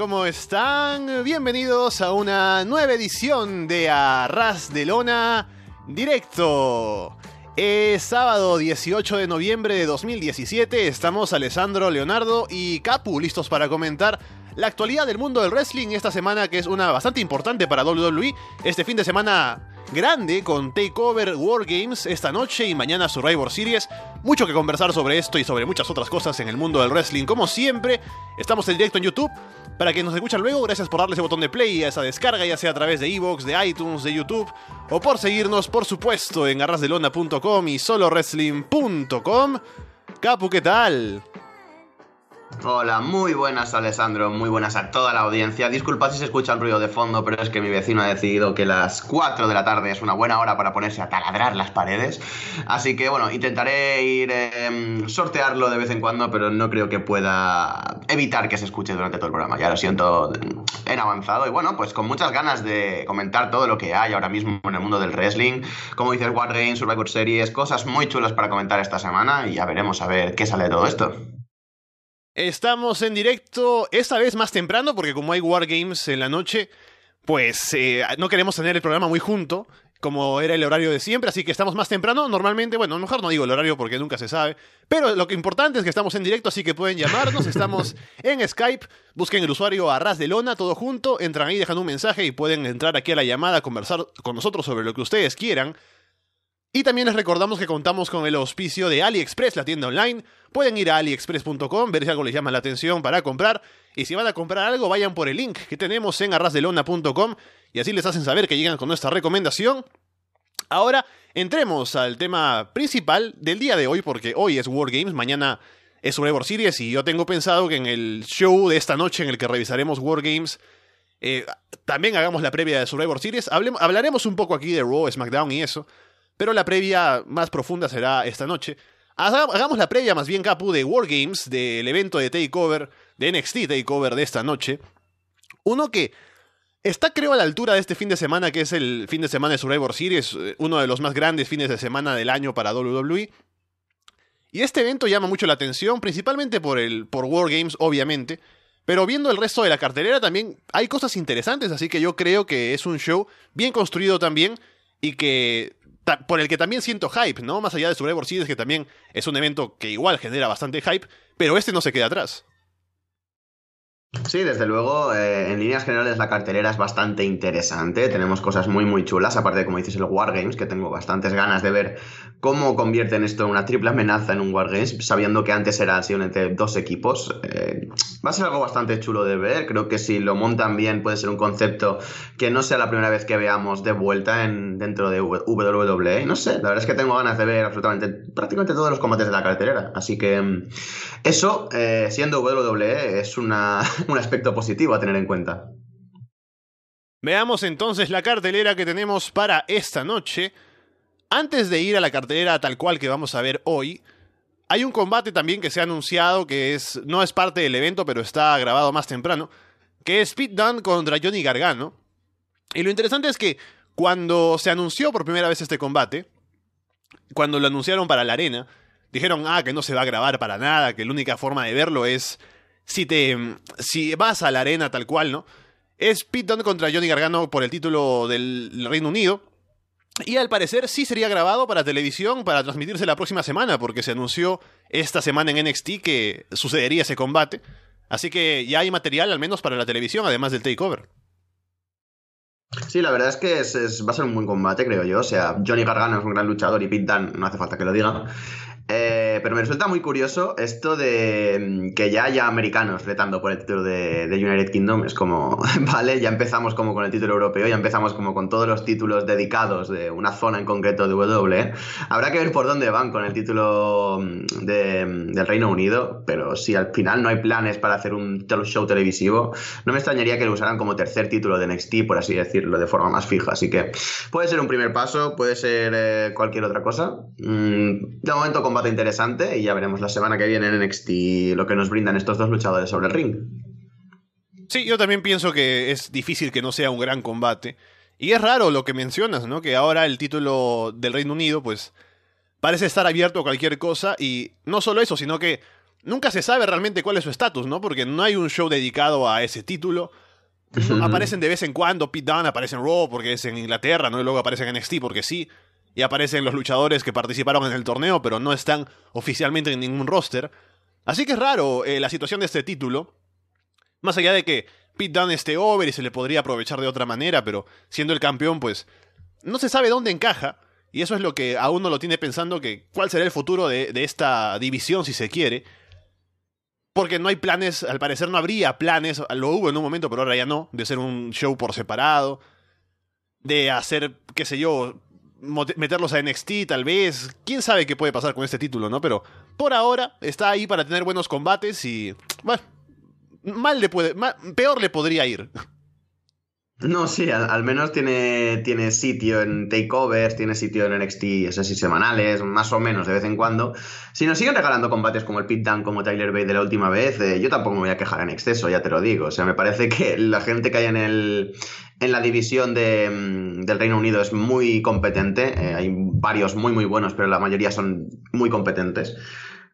¿cómo están? Bienvenidos a una nueva edición de Arras de Lona Directo. Es sábado 18 de noviembre de 2017. Estamos Alessandro, Leonardo y Capu listos para comentar la actualidad del mundo del wrestling esta semana que es una bastante importante para WWE. Este fin de semana grande con Takeover Wargames esta noche y mañana Survivor Series. Mucho que conversar sobre esto y sobre muchas otras cosas en el mundo del wrestling. Como siempre, estamos en directo en YouTube. Para que nos escuchan luego, gracias por darle ese botón de play a esa descarga, ya sea a través de Evox, de iTunes, de YouTube, o por seguirnos, por supuesto, en arrasdelona.com y solowrestling.com. Capu, ¿qué tal? Hola, muy buenas Alessandro, muy buenas a toda la audiencia. Disculpad si se escucha un ruido de fondo, pero es que mi vecino ha decidido que las 4 de la tarde es una buena hora para ponerse a taladrar las paredes. Así que bueno, intentaré ir eh, sortearlo de vez en cuando, pero no creo que pueda evitar que se escuche durante todo el programa. Ya lo siento en avanzado y bueno, pues con muchas ganas de comentar todo lo que hay ahora mismo en el mundo del wrestling. Como dices, Wargames, Survivor Series, cosas muy chulas para comentar esta semana y ya veremos a ver qué sale de todo esto. Estamos en directo, esta vez más temprano, porque como hay Wargames en la noche, pues eh, no queremos tener el programa muy junto, como era el horario de siempre, así que estamos más temprano. Normalmente, bueno, mejor no digo el horario porque nunca se sabe, pero lo que importante es que estamos en directo, así que pueden llamarnos. Estamos en Skype, busquen el usuario Arras de Lona, todo junto, entran ahí, dejan un mensaje y pueden entrar aquí a la llamada, conversar con nosotros sobre lo que ustedes quieran. Y también les recordamos que contamos con el auspicio de AliExpress, la tienda online. Pueden ir a aliexpress.com, ver si algo les llama la atención para comprar. Y si van a comprar algo, vayan por el link que tenemos en arrasdelona.com y así les hacen saber que llegan con nuestra recomendación. Ahora entremos al tema principal del día de hoy, porque hoy es Wargames, mañana es Survivor Series y yo tengo pensado que en el show de esta noche en el que revisaremos Wargames, eh, también hagamos la previa de Survivor Series. hablaremos un poco aquí de Raw, SmackDown y eso. Pero la previa más profunda será esta noche. Hagamos la previa más bien, Capu, de Wargames, del evento de Takeover, de NXT Takeover de esta noche. Uno que está creo a la altura de este fin de semana, que es el fin de semana de Survivor Series, eh, uno de los más grandes fines de semana del año para WWE. Y este evento llama mucho la atención, principalmente por, el, por Wargames, obviamente. Pero viendo el resto de la cartelera también hay cosas interesantes, así que yo creo que es un show bien construido también y que por el que también siento hype, ¿no? Más allá de Survivor Series, que también es un evento que igual genera bastante hype, pero este no se queda atrás. Sí, desde luego, eh, en líneas generales la cartelera es bastante interesante, tenemos cosas muy muy chulas, aparte de como dices el Wargames, que tengo bastantes ganas de ver cómo convierten esto en una triple amenaza en un Wargames, sabiendo que antes era así entre dos equipos. Eh, va a ser algo bastante chulo de ver, creo que si lo montan bien puede ser un concepto que no sea la primera vez que veamos de vuelta en, dentro de WWE, no sé, la verdad es que tengo ganas de ver absolutamente prácticamente todos los combates de la cartelera, así que mm, eso, eh, siendo WWE, es una un aspecto positivo a tener en cuenta. Veamos entonces la cartelera que tenemos para esta noche. Antes de ir a la cartelera tal cual que vamos a ver hoy, hay un combate también que se ha anunciado que es no es parte del evento, pero está grabado más temprano, que es Pete Dunne contra Johnny Gargano. Y lo interesante es que cuando se anunció por primera vez este combate, cuando lo anunciaron para la arena, dijeron, ah, que no se va a grabar para nada, que la única forma de verlo es si te si vas a la arena tal cual, ¿no? Es Pete Dunne contra Johnny Gargano por el título del Reino Unido. Y al parecer sí sería grabado para televisión para transmitirse la próxima semana, porque se anunció esta semana en NXT que sucedería ese combate. Así que ya hay material al menos para la televisión, además del takeover. Sí, la verdad es que va a ser un buen combate, creo yo. O sea, Johnny Gargano es un gran luchador y Pete no hace falta que lo diga. Eh, pero me resulta muy curioso esto de mm, que ya haya americanos retando por el título de, United Kingdom. Es como, vale, ya empezamos como con el título europeo, ya empezamos como con todos los títulos dedicados de una zona en concreto de WWE. Habrá que ver por dónde van con el título mm, mm, del Reino Unido, pero si al final no hay planes para hacer un show televisivo, no me extrañaría que lo usaran como tercer título de NXT, por así decirlo, de forma más fija. Así que puede ser un primer paso, puede ser eh, cualquier otra cosa. de momento, combate interesante y ya veremos la semana que viene en NXT lo que nos brindan estos dos luchadores sobre el ring. Sí, yo también pienso que es difícil que no sea un gran combate. Y es raro lo que mencionas, ¿no? Que ahora el título del Reino Unido, pues, parece estar abierto a cualquier cosa. Y no solo eso, sino que nunca se sabe realmente cuál es su estatus, ¿no? Porque no hay un show dedicado a ese título. aparecen de vez en cuando, Pete Dunne aparece en Raw porque es en Inglaterra, ¿no? Y luego aparecen en NXT porque sí. Y aparecen los luchadores que participaron en el torneo, pero no están oficialmente en ningún roster. Así que es raro eh, la situación de este título. Más allá de que Pete Dunne esté over y se le podría aprovechar de otra manera, pero siendo el campeón, pues no se sabe dónde encaja. Y eso es lo que a uno lo tiene pensando que cuál será el futuro de, de esta división si se quiere. Porque no hay planes, al parecer no habría planes, lo hubo en un momento, pero ahora ya no, de hacer un show por separado, de hacer, qué sé yo, meterlos a NXT tal vez, quién sabe qué puede pasar con este título, ¿no? Pero por ahora está ahí para tener buenos combates y, bueno, mal le puede, peor le podría ir. No, sí, al, menos tiene, tiene sitio en takeovers, tiene sitio en NXT, semanales, más o menos de vez en cuando. Si nos siguen regalando combates como el Pit Down, como Tyler Bate de la última vez, eh, yo tampoco me voy a quejar en exceso, ya te lo digo. O sea, me parece que la gente que hay en, el, en la división de, mm, del Reino Unido es muy competente. Eh, hay varios muy, muy buenos, pero la mayoría son muy competentes.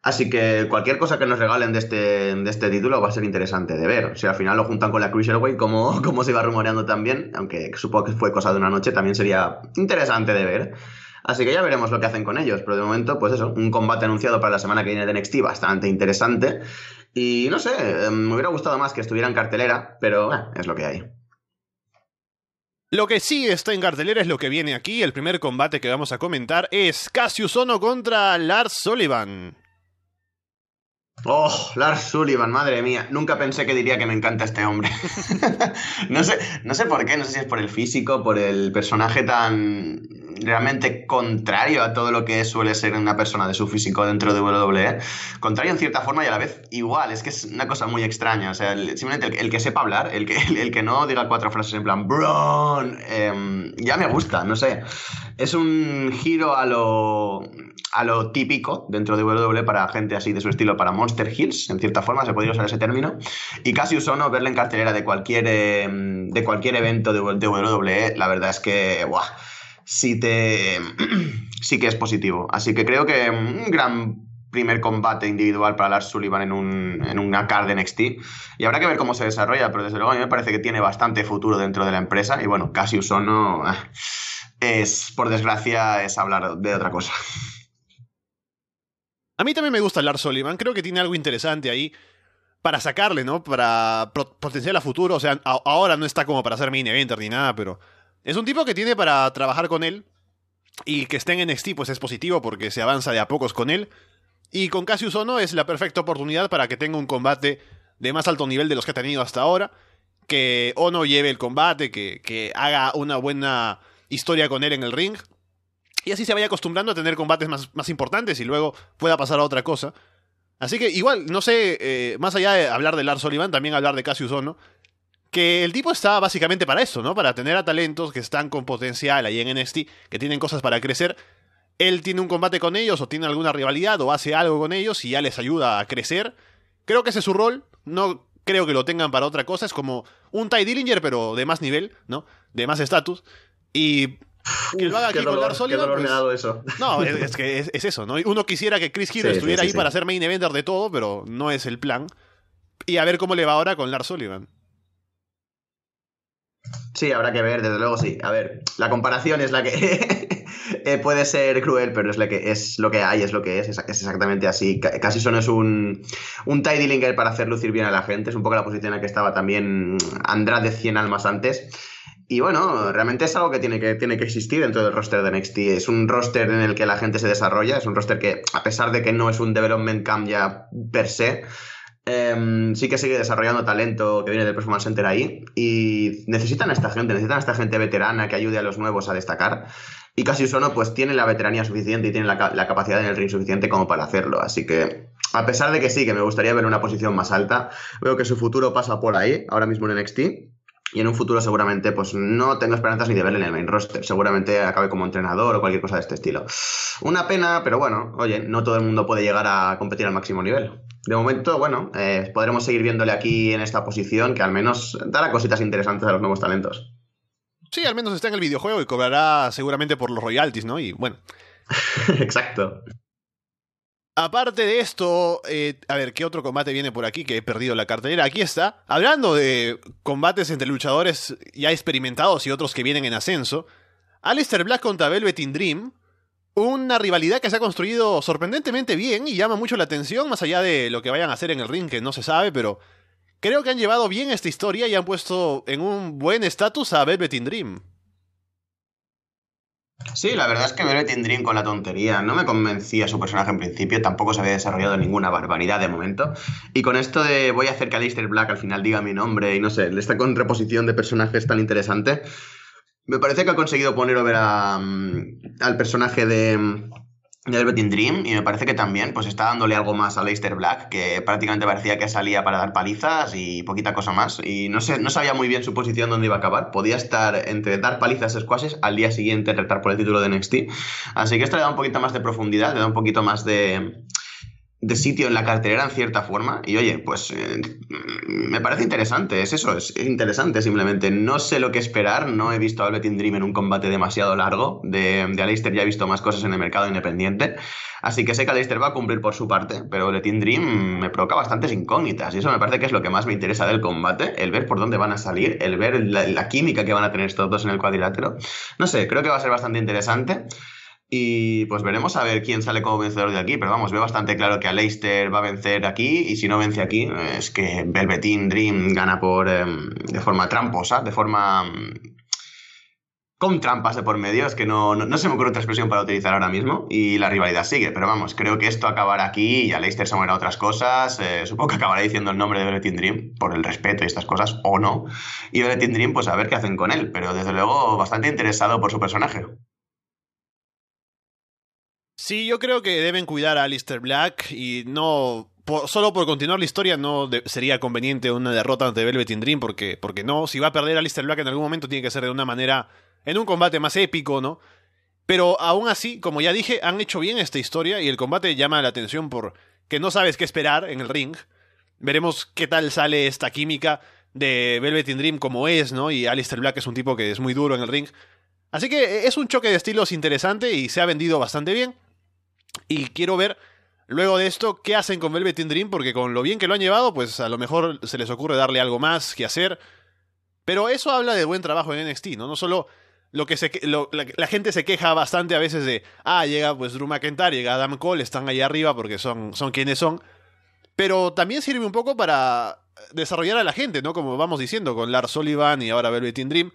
Así que cualquier cosa que nos regalen de este, de este título va a ser interesante de ver. Si al final lo juntan con la Cruiserweight, como, como se iba rumoreando también, aunque supongo que fue cosa de una noche, también sería interesante de ver. Así que ya veremos lo que hacen con ellos. Pero de momento, pues eso, un combate anunciado para la semana que viene de NXT bastante interesante. Y no sé, eh, me hubiera gustado más que estuviera en cartelera, pero eh, es lo que hay. Lo que sí está en cartelera es lo que viene aquí. El primer combate que vamos a comentar es Cassius Ono contra Lars Sullivan. Oh, Lars Sullivan, madre mía. Nunca pensé que diría que me encanta este hombre. no, sé, no sé por qué, no sé si es por el físico, por el personaje tan realmente contrario a todo lo que suele ser una persona de su físico dentro de WWE. Contrario en cierta forma y a la vez igual. Es que es una cosa muy extraña. O sea, simplemente el, que sepa hablar, el que, el, que no diga cuatro frases en plan, Bron, em, ya me gusta, no sé. Es un giro a lo a lo típico dentro de WWE para gente así de su estilo, para Monster Hills, en cierta forma, se podría usar ese término. Y casi usono verle en cartelera de cualquier, em, de cualquier evento de, WWE, la verdad es que, ¡buah! Sí, te, sí que es positivo. Así que creo que un gran primer combate individual para Lars Sullivan en, un, en una card de NXT. Y habrá que ver cómo se desarrolla, pero desde luego a mí me parece que tiene bastante futuro dentro de la empresa. Y bueno, casi Usono es, por desgracia, es hablar de otra cosa. A mí también me gusta Lars Sullivan, creo que tiene algo interesante ahí para sacarle, ¿no? Para potenciar a futuro, o sea, ahora no está como para ser main eventer ni nada, pero es un tipo que tiene para trabajar con él y que esté en NXT pues es positivo porque se avanza de a pocos con él y con Cassius Ono es la perfecta oportunidad para que tenga un combate de más alto nivel de los que ha tenido hasta ahora, que Ono lleve el combate, que, que haga una buena historia con él en el ring y así se vaya acostumbrando a tener combates más, más importantes y luego pueda pasar a otra cosa. Así que igual, no sé, eh, más allá de hablar de Lars Sullivan, también hablar de Cassius Ono, que el tipo está básicamente para eso, ¿no? Para tener a talentos que están con potencial ahí en NXT, que tienen cosas para crecer. Él tiene un combate con ellos o tiene alguna rivalidad o hace algo con ellos y ya les ayuda a crecer. Creo que ese es su rol. No creo que lo tengan para otra cosa. Es como un Ty Dillinger, pero de más nivel, ¿no? De más estatus. Y que lo haga aquí con Lars Sullivan. Pues, eso. No, es, que es, eso, ¿no? Uno quisiera que Chris Hero estuviera ahí para ser main eventer de todo, pero no es el plan. Y a ver cómo le va ahora con Lars Sullivan. Sí, habrá que ver, desde luego sí. A ver, la comparación es la que eh, puede ser cruel, pero es, que, es lo que hay, es lo que es, es, exactamente así. Casi son es un, un tidy linker para hacer lucir bien a la gente, es un poco la posición en la que estaba también Andrade 100 almas antes. Y bueno, realmente es algo que tiene, que tiene que existir dentro del roster de NXT. Es un roster en el que la gente se desarrolla, es un roster que, a pesar de que no es un development camp ya per se, em, sí que sigue desarrollando talento que viene del Performance Center ahí. Y necesitan a esta gente, necesitan a esta gente veterana que ayude a los nuevos a destacar. Y Cassius Ono pues tiene la veteranía suficiente y tiene la, la capacidad en el ring suficiente como para hacerlo. Así que, a pesar de que sí, que me gustaría ver una posición más alta, veo que su futuro pasa por ahí, ahora mismo en NXT y en un futuro seguramente pues no tengo esperanzas ni de verle en el main roster. Seguramente acabe como entrenador o cualquier cosa de este estilo. Una pena, pero bueno, oye, no todo el mundo puede llegar a competir al máximo nivel. De momento, bueno, eh, podremos seguir viéndole aquí en esta posición que al menos dará cositas interesantes a los nuevos talentos. Sí, al menos está en el videojuego y cobrará seguramente por los royalties, ¿no? Y bueno. Exacto. Aparte de esto, eh, a ver, ¿qué otro combate viene por aquí que he perdido la cartelera? Aquí está. Hablando de combates entre luchadores ya experimentados y otros que vienen en ascenso, Alistair Black contra Velvet in Dream, una rivalidad que se ha construido sorprendentemente bien y llama mucho la atención, más allá de lo que vayan a hacer en el ring, que no se sabe, pero creo que han llevado bien esta historia y han puesto en un buen estatus a Velvet in Dream. Sí, la verdad es que Velvet in Dream con la tontería no me convencía su personaje en principio, tampoco se había desarrollado ninguna barbaridad de momento. Y con esto de voy a hacer que Alistair Black al final diga mi nombre y no sé, esta contraposición de personajes tan interesante, me parece que ha conseguido poner over a, mm, al personaje de, de Velvet Dream y me parece que también pues está dándole algo más a Leicester Black que prácticamente parecía que salía para dar palizas y poquita cosa más. Y no sé no sabía muy bien su posición dónde iba a acabar. Podía estar entre dar palizas squashes al día siguiente retar por el título de NXT así que esto le da un poquito más de profundidad le da un poquito más de de sitio en la cartelera en cierta forma. Y oye, pues eh, me parece interesante, es eso, es interesante simplemente. No sé lo que esperar, no he visto a Velvet Dream en un combate demasiado largo. De, de Aleister ya he visto más cosas en el mercado independiente. Así que sé que Aleister va a cumplir por su parte, pero Velvet Dream me provoca bastantes incógnitas. Y eso me parece que es lo que más me interesa del combate, el ver por dónde van a salir, el ver la, la química que van a tener estos dos en el cuadrilátero. No sé, creo que va a ser bastante interesante. Y pues veremos a ver quién sale como vencedor de aquí. Pero vamos, veo bastante claro que a Leicester va a vencer aquí. Y si no vence aquí, es que Velveteen Dream gana por em, de forma tramposa, de forma. Mm, con trampas de por medio. Es que no, no, se me ocurre otra expresión para utilizar ahora mismo. Y la rivalidad sigue. Pero vamos, creo que esto acabará aquí. Y a Leicester se moverá otras cosas. Eh, supongo que acabará diciendo el nombre de Velveteen Dream por el respeto y estas cosas, o no. Y Velveteen Dream, pues a ver qué hacen con él. Pero desde luego, bastante interesado por su personaje. Sí, yo creo que deben cuidar a Alistair Black y no. solo por continuar la historia no sería conveniente una derrota ante Velvet Dream porque, porque no, si va a perder a Alistair Black en algún momento tiene que ser de una manera, en un combate más épico, ¿no? Pero aún así, como ya dije, han hecho bien esta historia y el combate llama la atención por que no sabes qué esperar en el ring. Veremos qué tal sale esta química de Velvet Dream como es, ¿no? Y Alistair Black es un tipo que es muy duro en el ring. Así que es un choque de estilos interesante y se ha vendido bastante bien. Y quiero ver luego de esto qué hacen con Velvet in Dream, porque con lo bien que lo han llevado, pues a lo mejor se les ocurre darle algo más que hacer. Pero eso habla de buen trabajo en NXT, ¿no? No solo lo que se, la, gente se queja bastante a veces de, ah, llega pues Drew McIntyre, llega Adam Cole, están ahí arriba porque son, son quienes son. Pero también sirve un poco para desarrollar a la gente, ¿no? Como vamos diciendo, con Lars Sullivan y ahora Velvet in Dream.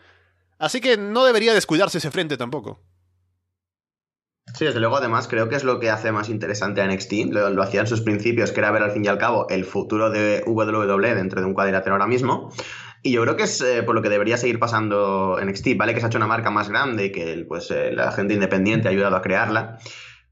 Así que no debería descuidarse ese frente tampoco. Sí, desde luego, además, creo que es lo que hace más interesante a NXT. Lo, hacía en sus principios, que era ver al fin y al cabo el futuro de WWE dentro de un cuadrilátero ahora mismo. Y yo creo que es eh, por lo que debería seguir pasando NXT. Vale que se ha hecho una marca más grande y que pues, eh, la gente independiente ha ayudado a crearla.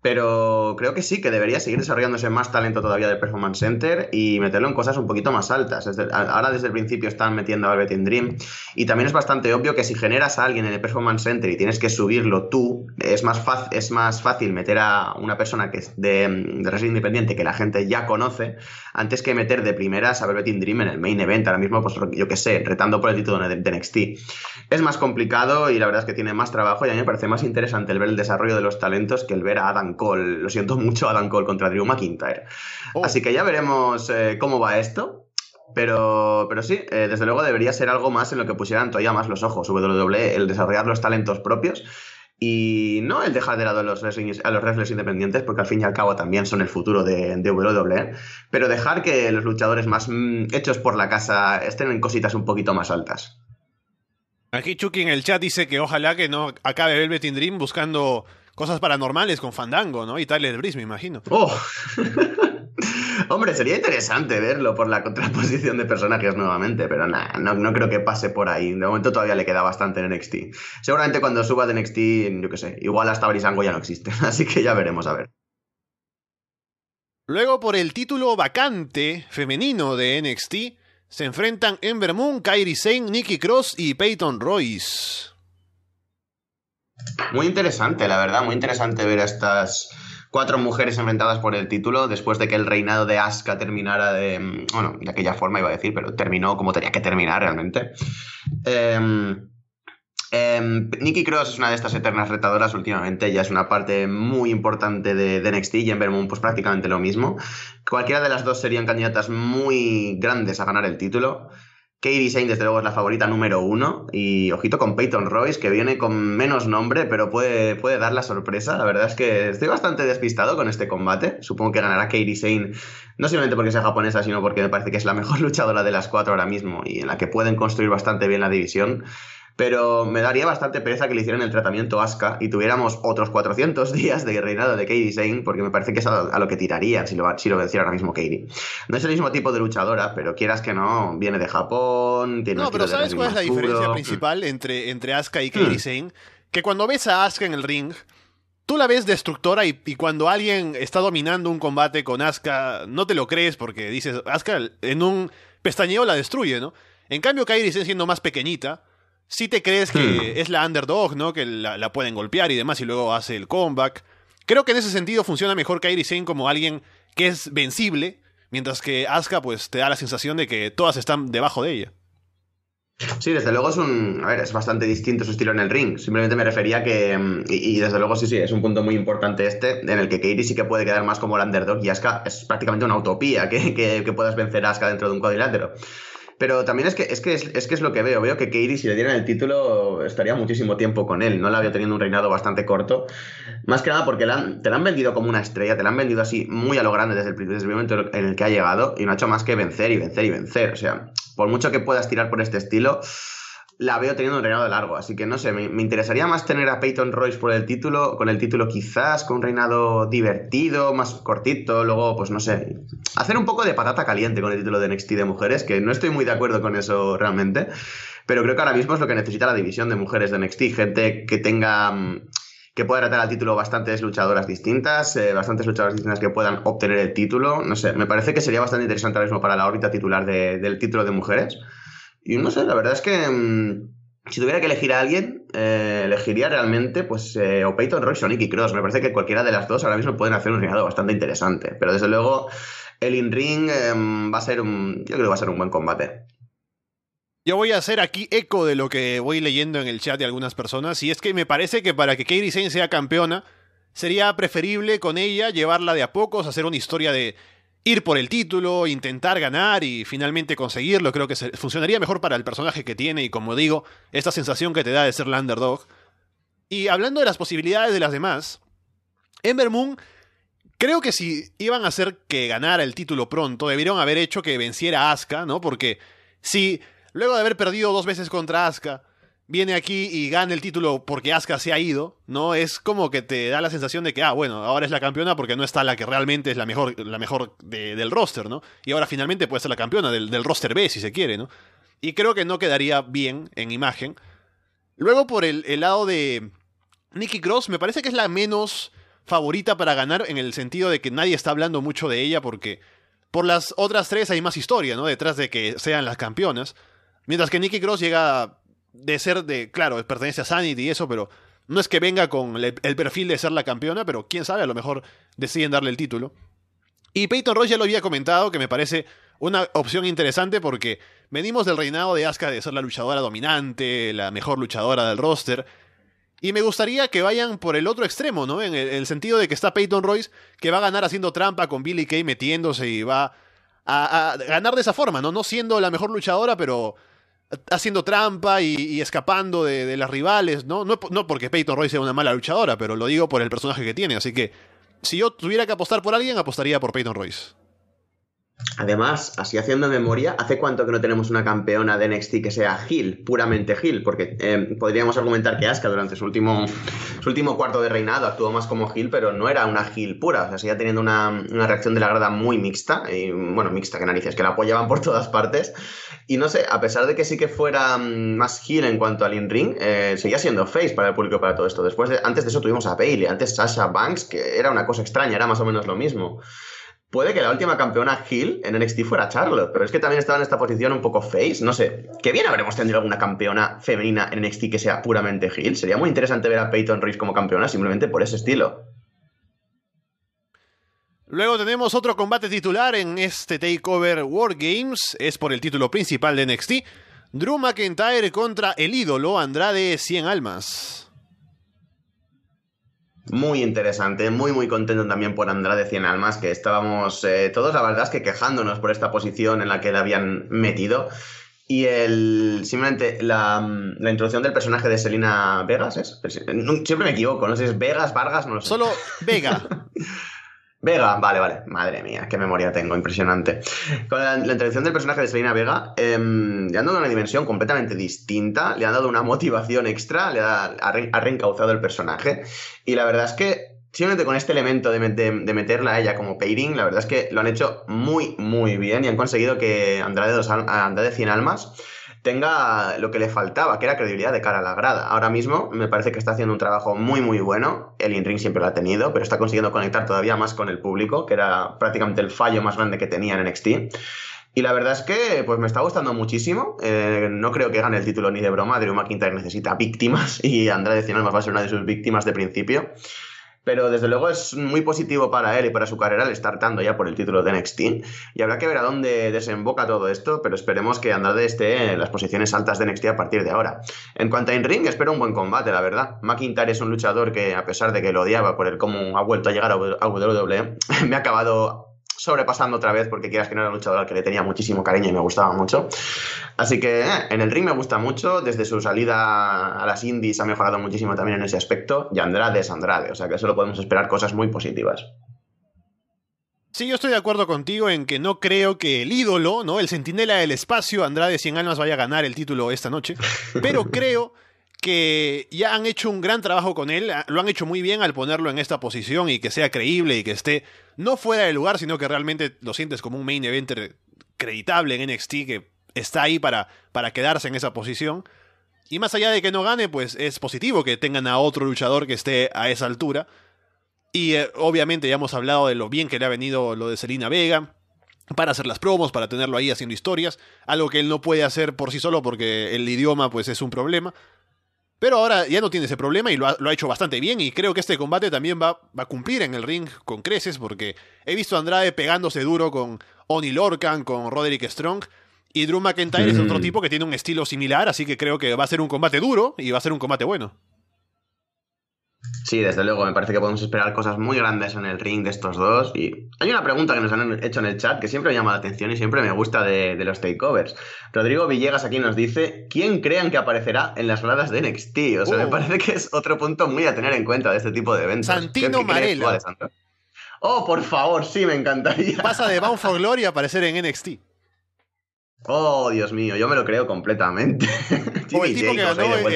Pero creo que sí, que debería seguir desarrollándose más talento todavía del Performance Center y meterlo en cosas un poquito más altas. ahora desde el principio están metiendo a Velvet in Dream y también es bastante obvio que si generas a alguien en el Performance Center y tienes que subirlo tú, es más, es más fácil meter a una persona que de, de independiente que la gente ya conoce antes que meter de primeras a in Dream en el main event. Ahora mismo, pues yo que sé, retando por el título de, de NXT. Es más complicado y la verdad es que tiene más trabajo y a mí me parece más interesante el ver el desarrollo de los talentos que el ver a Adam Cole. Lo siento mucho, Adam Cole contra Drew McIntyre. Oh. Así que ya veremos eh, cómo va esto. Pero, pero sí, eh, desde luego debería ser algo más en lo que pusieran todavía más los ojos WWE, el desarrollar los talentos propios y no el dejar de lado a los, wrestlers, a los wrestlers independientes, porque al fin y al cabo también son el futuro de, de WWE, pero dejar que los luchadores más mm, hechos por la casa estén en cositas un poquito más altas. Aquí Chucky en el chat dice que ojalá que no acabe Velvet in Dream buscando cosas paranormales con Fandango, ¿no? Y Tyler Breeze, me imagino. ¡Oh! Hombre, sería interesante verlo por la contraposición de personajes nuevamente, pero nada, no, creo que pase por ahí. De momento todavía le queda bastante en NXT. Seguramente cuando suba de NXT, yo qué sé, igual hasta Brisango ya no existe, así que ya veremos a ver. Luego, por el título vacante femenino de NXT, se enfrentan Ember Moon, Kairi Sane, Nikki Cross y Peyton Royce. Muy interesante, la verdad, muy interesante ver a estas cuatro mujeres enfrentadas por el título después de que el reinado de Asuka terminara de, bueno, de aquella forma iba a decir, pero terminó como tenía que terminar realmente. Eh, Nikki Cross es una de estas eternas retadoras últimamente, ya es una parte muy importante de, de NXT y en Vermont pues prácticamente lo mismo. Cualquiera de las dos serían candidatas muy grandes a ganar el título. Katie Sane, desde luego, es la favorita número uno. Y ojito con Peyton Royce, que viene con menos nombre, pero puede, puede dar la sorpresa. La verdad es que estoy bastante despistado con este combate. Supongo que ganará Katie Sane, no simplemente porque sea japonesa, sino porque me parece que es la mejor luchadora de las cuatro ahora mismo y en la que pueden construir bastante bien la división pero me daría bastante pereza que le hicieran el tratamiento Asuka y tuviéramos otros 400 días de reinado de Katie Sane, porque me parece que es a, lo que tiraría si lo, si lo venciera ahora mismo Katie. No es el mismo tipo de luchadora, pero quieras que no, viene de Japón, tiene No, pero ¿sabes cuál es la diferencia principal entre, entre Asuka y Katie hmm. Sane? Que cuando ves a Asuka en el ring, tú la ves destructora y, y, cuando alguien está dominando un combate con Asuka, no te lo crees porque dices, Asuka en un pestañeo la destruye, ¿no? En cambio, Kairi siendo más pequeñita, si te crees que hmm. es la underdog, ¿no? Que la, pueden golpear y demás y luego hace el comeback. Creo que en ese sentido funciona mejor Kairi Sane como alguien que es vencible, mientras que Asuka pues te da la sensación de que todas están debajo de ella. Sí, desde luego es un. A ver, es bastante distinto su estilo en el ring. Simplemente me refería que. Mm, y, desde luego sí, sí, es un punto muy importante este, en el que Kairi sí que puede quedar más como el underdog y Asuka es prácticamente una utopía que, que, puedas vencer a Asuka dentro de un cuadrilátero. Pero también es que es, que es, que es lo que veo. Veo que Katie, si le dieran el título, estaría muchísimo tiempo con él. No la había teniendo un reinado bastante corto. Más que nada porque te la han vendido como una estrella, te la han vendido así muy a lo grande desde el, desde el momento en el que ha llegado y no ha hecho más que vencer y vencer y vencer. O sea, por mucho que puedas tirar por este estilo, la veo teniendo un reinado largo. Así que no sé, me, interesaría más tener a Peyton Royce por el título, con el título quizás, con un reinado divertido, más cortito, luego, pues no sé, hacer un poco de patata caliente con el título de NXT de mujeres, que no estoy muy de acuerdo con eso realmente, pero creo que ahora mismo es lo que necesita la división de mujeres de NXT, gente que tenga mm, que pueda tratar al título bastantes luchadoras distintas, eh, bastantes luchadoras distintas que puedan obtener el título. No sé, me parece que sería bastante interesante ahora mismo para la órbita titular del título de mujeres. Y no sé, la verdad es que mm, si tuviera que elegir a alguien, eh, elegiría realmente pues eh, o Peyton Royce o Nicky Cross. Me parece que cualquiera de las dos ahora mismo pueden hacer un reinado bastante interesante. Pero desde luego, el in-ring em, va a ser un. Yo creo que va a ser un buen combate. Yo voy a hacer aquí eco de lo que voy leyendo en el chat de algunas personas. Y es que me parece que para que Katie Sane sea campeona, sería preferible con ella llevarla de a pocos, hacer una historia de ir por el título, intentar ganar y finalmente conseguirlo. Creo que funcionaría mejor para el personaje que tiene y como digo, esta sensación que te da de ser la underdog. Y hablando de las posibilidades de las demás, Ember Moon creo que si iban a hacer que ganara el título pronto, debieron haber hecho que venciera a Asuka, ¿no? Porque si luego de haber perdido dos veces contra Asuka, viene aquí y gana el título porque Asuka se ha ido, ¿no? Es como que te da la sensación de que, ah, bueno, ahora es la campeona porque no está la que realmente es la mejor, la mejor del roster, ¿no? Y ahora finalmente puede ser la campeona del, del, roster B, si se quiere, ¿no? Y creo que no quedaría bien en imagen. Luego, por el, el lado de Nikki Cross, me parece que es la menos favorita para ganar en el sentido de que nadie está hablando mucho de ella porque por las otras tres hay más historia, ¿no? Detrás de que sean las campeonas. Mientras que Nikki Cross llega de ser de, claro, pertenece a Sanity y eso, pero no es que venga con el, perfil de ser la campeona, pero quién sabe, a lo mejor deciden darle el título. Y Peyton Royce ya lo había comentado, que me parece una opción interesante porque venimos del reinado de Asuka de ser la luchadora dominante, la mejor luchadora del roster. Y me gustaría que vayan por el otro extremo, ¿no? En el, sentido de que está Peyton Royce, que va a ganar haciendo trampa con Billy Kay metiéndose y va a, a, ganar de esa forma, ¿no? No siendo la mejor luchadora, pero haciendo trampa y, escapando de, las rivales, ¿no? ¿no? ¿no? porque Peyton Royce sea una mala luchadora, pero lo digo por el personaje que tiene. Así que si yo tuviera que apostar por alguien, apostaría por Peyton Royce. Además, así haciendo memoria, ¿hace cuánto que no tenemos una campeona de NXT que sea Hill, puramente Hill? Porque eh, podríamos argumentar que Asuka durante su último, su último cuarto de reinado actuó más como Hill, pero no era una Hill pura. O sea, seguía teniendo una, reacción de la grada muy mixta. Y, bueno, mixta, que narices, que la apoyaban por todas partes. Y no sé, a pesar de que sí que fuera mm, más Hill en cuanto al in-ring, eh, seguía siendo face para el público para todo esto. Después de, antes de eso tuvimos a Bailey, antes Sasha Banks, que era una cosa extraña, era más o menos lo mismo. Puede que la última campeona Hill en NXT fuera Charlotte, pero es que también estaba en esta posición un poco face, no sé. Qué bien habremos tenido alguna campeona femenina en NXT que sea puramente Hill. Sería muy interesante ver a Peyton Reese como campeona simplemente por ese estilo. Luego tenemos otro combate titular en este Takeover War Games, es por el título principal de NXT, Drew McIntyre contra el ídolo Andrade 100 Almas. Muy interesante, muy muy contento también por Andrade 100 Almas, que estábamos eh, todos, la verdad es que quejándonos por esta posición en la que le habían metido. Y el simplemente la, la, introducción del personaje de Selina Vegas es. Siempre me equivoco, no sé si es Vegas, Vargas, no lo sé. Solo Vega. Vega, vale, vale. Madre mía, qué memoria tengo, impresionante. Con la, introducción del personaje de Selina Vega, eh, le han dado una dimensión completamente distinta, le han dado una motivación extra, le ha, reencauzado el personaje. Y la verdad es que simplemente con este elemento de, meterla a ella como pairing, la verdad es que lo han hecho muy, muy bien y han conseguido que Andrade, dos, Andrade 100 Almas tenga lo que le faltaba, que era credibilidad de cara a la grada. Ahora mismo me parece que está haciendo un trabajo muy, muy bueno. El in-ring siempre lo ha tenido, pero está consiguiendo conectar todavía más con el público, que era prácticamente el fallo más grande que tenía en NXT. Y la verdad es que pues me está gustando muchísimo. Eh, no creo que gane el título ni de broma. Drew McIntyre necesita víctimas y Andrade 100 Almas va a ser una de sus víctimas de principio pero desde luego es muy positivo para él y para su carrera el estar dando ya por el título de NXT. Y habrá que ver a dónde desemboca todo esto, pero esperemos que Andrade esté en las posiciones altas de NXT a partir de ahora. En cuanto a in-ring, espero un buen combate, la verdad. McIntyre es un luchador que, a pesar de que lo odiaba por el cómo ha vuelto a llegar a WWE, me ha acabado sobrepasando otra vez porque quieras que no era un luchador al que le tenía muchísimo cariño y me gustaba mucho. Así que eh, en el ring me gusta mucho, desde su salida a las indies ha mejorado muchísimo también en ese aspecto y Andrade es Andrade, o sea que solo podemos esperar cosas muy positivas. Sí, yo estoy de acuerdo contigo en que no creo que el ídolo, ¿no? El centinela del espacio, Andrade 100 Almas, vaya a ganar el título esta noche. Pero creo que ya han hecho un gran trabajo con él, lo han hecho muy bien al ponerlo en esta posición y que sea creíble y que esté no fuera de lugar, sino que realmente lo sientes como un main eventer creditable en NXT que está ahí para, para quedarse en esa posición. Y más allá de que no gane, pues es positivo que tengan a otro luchador que esté a esa altura. Y eh, obviamente ya hemos hablado de lo bien que le ha venido lo de Selina Vega, para hacer las promos, para tenerlo ahí haciendo historias, algo que él no puede hacer por sí solo porque el idioma pues es un problema. Pero ahora ya no tiene ese problema y lo ha, lo ha, hecho bastante bien. Y creo que este combate también va, va, a cumplir en el ring con creces. Porque he visto a Andrade pegándose duro con Oni Lorcan, con Roderick Strong. Y Drew McIntyre mm. es otro tipo que tiene un estilo similar. Así que creo que va a ser un combate duro y va a ser un combate bueno. Sí, desde luego, me parece que podemos esperar cosas muy grandes en el ring de estos dos. Y hay una pregunta que nos han hecho en el chat que siempre me llama la atención y siempre me gusta de, de los takeovers. Rodrigo Villegas aquí nos dice: ¿Quién crean que aparecerá en las gradas de NXT? O sea, uh. me parece que es otro punto muy a tener en cuenta de este tipo de eventos. Santino Marella. Oh, por favor, sí, me encantaría. Pasa de Bound for Glory a aparecer en NXT. Oh, Dios mío, yo me lo creo completamente. o el tipo que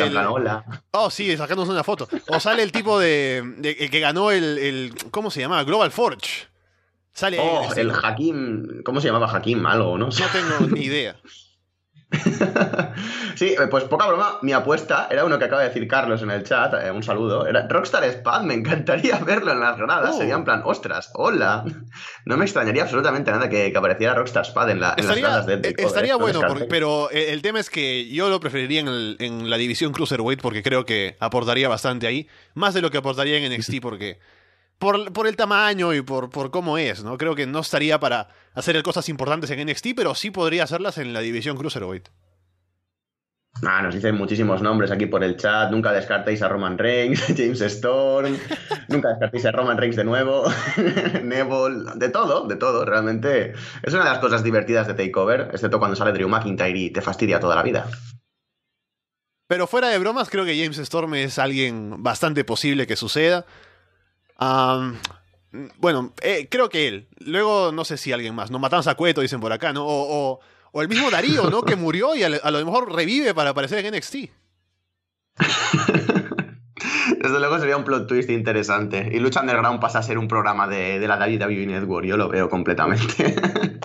ganó el... Oh, sí, sacándonos una foto. O sale el tipo de, de que ganó el, el, ¿cómo se llama? Global Forge. Sale oh, el Hakim, ¿cómo se llamaba Hakim? Algo, ¿no? No tengo ni idea. sí, pues poca broma, mi apuesta era uno que acaba de decir Carlos en el chat, eh, un saludo, era Rockstar Spad, me encantaría verlo en las granadas, oh. sería en plan, ostras, hola. No me extrañaría absolutamente nada que, que apareciera Rockstar Spad en, la, en estaría, las gradas de, de Estaría bueno, porque, pero el tema es que yo lo preferiría en, el, en la división Cruiserweight porque creo que aportaría bastante ahí, más de lo que aportaría en NXT porque... Por, por, el tamaño y por, por cómo es, ¿no? Creo que no estaría para hacer cosas importantes en NXT, pero sí podría hacerlas en la división Cruiserweight. Ah, nos dicen muchísimos nombres aquí por el chat. Nunca descartéis a Roman Reigns, James Storm. nunca descartéis a Roman Reigns de nuevo. Neville. De todo, de todo. Realmente es una de las cosas divertidas de Takeover, excepto cuando sale Drew McIntyre y te fastidia toda la vida. Pero fuera de bromas, creo que James Storm es alguien bastante posible que suceda. Um, bueno, eh, creo que él. Luego no sé si alguien más. No matamos a Cueto, dicen por acá, ¿no? O, o, o el mismo Darío, ¿no? que murió y a, a, lo mejor revive para aparecer en NXT. Desde luego sería un plot twist interesante. Y Lucha Underground pasa a ser un programa de, de la WWE Network. Yo lo veo completamente.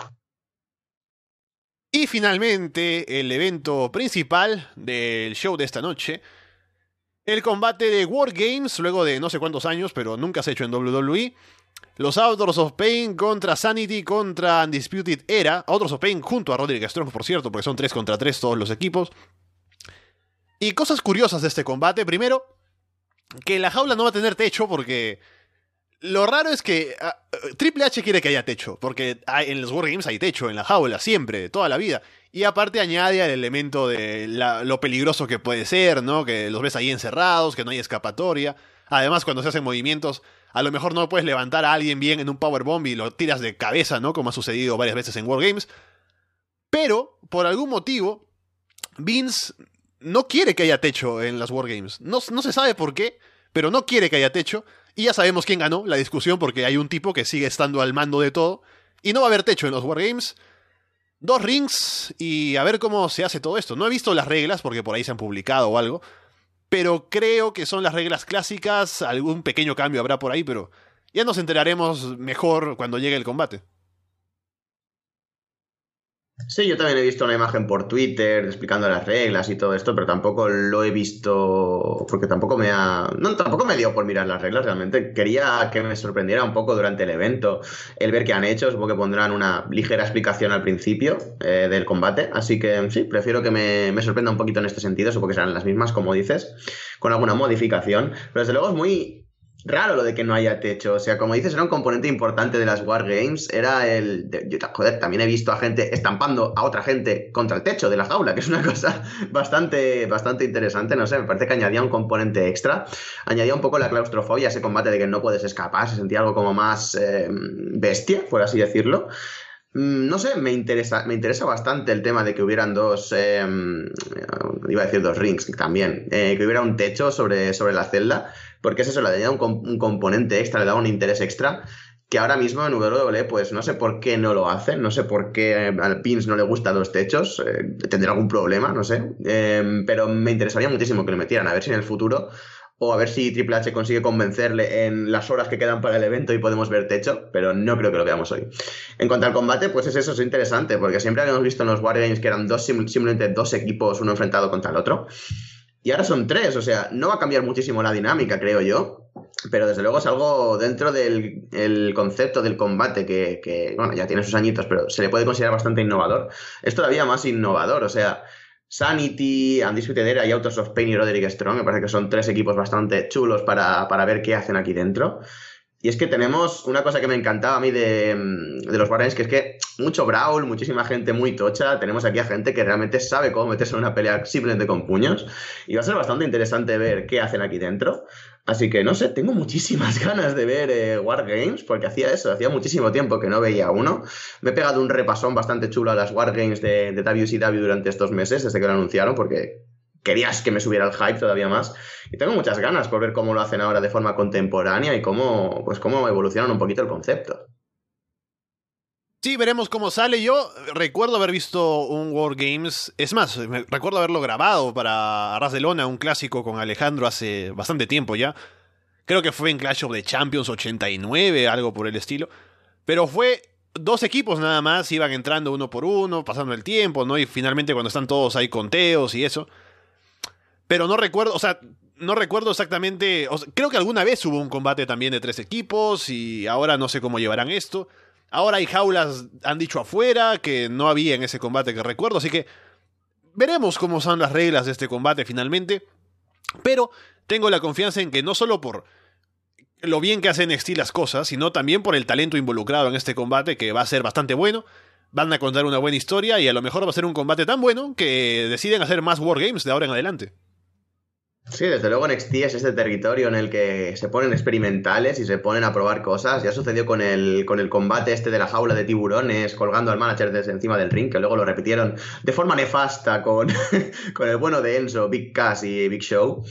y finalmente, el evento principal del show de esta noche el combate de War Games, luego de no sé cuántos años, pero nunca se ha hecho en WWE. Los Outdoors of Pain contra Sanity contra Undisputed Era. Outdoors of Pain junto a Roderick Strong, por cierto, porque son 3 contra 3 todos los equipos. Y cosas curiosas de este combate. Primero, que la jaula no va a tener techo porque Lo raro es que ah, Triple H quiere que haya techo, porque en los Wargames hay techo, en la jaula, siempre, toda la vida. Y aparte añade el elemento de lo peligroso que puede ser, ¿no? Que los ves ahí encerrados, que no hay escapatoria. Además, cuando se hacen movimientos, a lo mejor no puedes levantar a alguien bien en un powerbomb y lo tiras de cabeza, ¿no? Como ha sucedido varias veces en Wargames. Pero, por algún motivo, Vince no quiere que haya techo en las Wargames. No se sabe por qué, pero no quiere que haya techo. Y ya sabemos quién ganó la discusión porque hay un tipo que sigue estando al mando de todo. Y no va a haber techo en los Wargames. Dos rings y a ver cómo se hace todo esto. No he visto las reglas porque por ahí se han publicado o algo. Pero creo que son las reglas clásicas. Algún pequeño cambio habrá por ahí, pero ya nos enteraremos mejor cuando llegue el combate. Sí, yo también he visto una imagen por Twitter explicando las reglas y todo esto, pero tampoco lo he visto porque tampoco me ha... No, tampoco me dio por mirar las reglas realmente. Quería que me sorprendiera un poco durante el evento el ver qué han hecho. Supongo que pondrán una ligera explicación al principio eh, del combate. Así que sí, prefiero que me, me sorprenda un poquito en este sentido. Supongo que serán las mismas, como dices, con alguna modificación. Pero desde luego es muy raro lo de que no haya techo. O sea, como dices, era un componente importante de las Wargames. Era el. yo, joder, también he visto a gente estampando a otra gente contra el techo de la jaula, que es una cosa bastante, bastante interesante. No sé, me parece que añadía un componente extra. Añadía un poco la claustrofobia, ese combate de que no puedes escapar. Se sentía algo como más eh, bestia, por así decirlo. Mm, no sé, me interesa, me interesa bastante el tema de que hubieran dos, em, iba a decir dos rings también, eh, que hubiera un techo sobre, sobre la celda, porque es eso, le da un, un, componente extra, le da un interés extra, que ahora mismo en WWE, pues no sé por qué no lo hacen, no sé por qué al Pins no le gustan los techos, eh, tendrá algún problema, no sé, em, pero me interesaría muchísimo que lo metieran, a ver si en el futuro o a ver si Triple H consigue convencerle en las horas que quedan para el evento y podemos ver techo, pero no creo que lo veamos hoy. En cuanto al combate, pues es eso, es interesante, porque siempre habíamos visto en los Wargames que eran dos, simplemente dos equipos, uno enfrentado contra el otro, y ahora son tres, o sea, no va a cambiar muchísimo la dinámica, creo yo, pero desde luego es algo dentro del concepto del combate que, que, bueno, ya tiene sus añitos, pero se le puede considerar bastante innovador. Es todavía más innovador, o sea, Sanity, Undisputed Era y Autos of Pain y Roderick Strong. Me parece que son tres equipos bastante chulos para, para, ver qué hacen aquí dentro. Y es que tenemos una cosa que me encantaba a mí de, de los Guardians, que es que mucho Brawl, muchísima gente muy tocha. Tenemos aquí a gente que realmente sabe cómo meterse en una pelea simplemente con puños. Y va a ser bastante interesante ver qué hacen aquí dentro. Así que no sé, tengo muchísimas ganas de ver eh, Wargames, porque hacía eso, hacía muchísimo tiempo que no veía uno. Me he pegado un repasón bastante chulo a las Wargames de, de WCW durante estos meses, desde que lo anunciaron, porque querías que me subiera el hype todavía más. Y tengo muchas ganas por ver cómo lo hacen ahora de forma contemporánea y cómo, pues cómo evolucionan un poquito el concepto. Sí, veremos cómo sale. Yo recuerdo haber visto un World Games. Es más, recuerdo haberlo grabado para Arras de Lona, un clásico con Alejandro hace bastante tiempo ya. Creo que fue en Clash of the Champions 89, algo por el estilo. Pero fue dos equipos nada más, iban entrando uno por uno, pasando el tiempo, ¿no? Y finalmente cuando están todos ahí conteos y eso. Pero no recuerdo, o sea, no recuerdo exactamente. creo que alguna vez hubo un combate también de tres equipos y ahora no sé cómo llevarán esto. Ahora hay jaulas, han dicho afuera, que no había en ese combate que recuerdo, así que veremos cómo son las reglas de este combate finalmente. Pero tengo la confianza en que no solo por lo bien que hace NXT las cosas, sino también por el talento involucrado en este combate, que va a ser bastante bueno. Van a contar una buena historia y a lo mejor va a ser un combate tan bueno que deciden hacer más Wargames de ahora en adelante. Sí, desde luego NXT es este territorio en el que se ponen experimentales y se ponen a probar cosas. Ya sucedió con el, con el combate este de la jaula de tiburones colgando al manager desde encima del ring, que luego lo repitieron de forma nefasta con, con el bueno de Enzo, Big Cass y Big Show.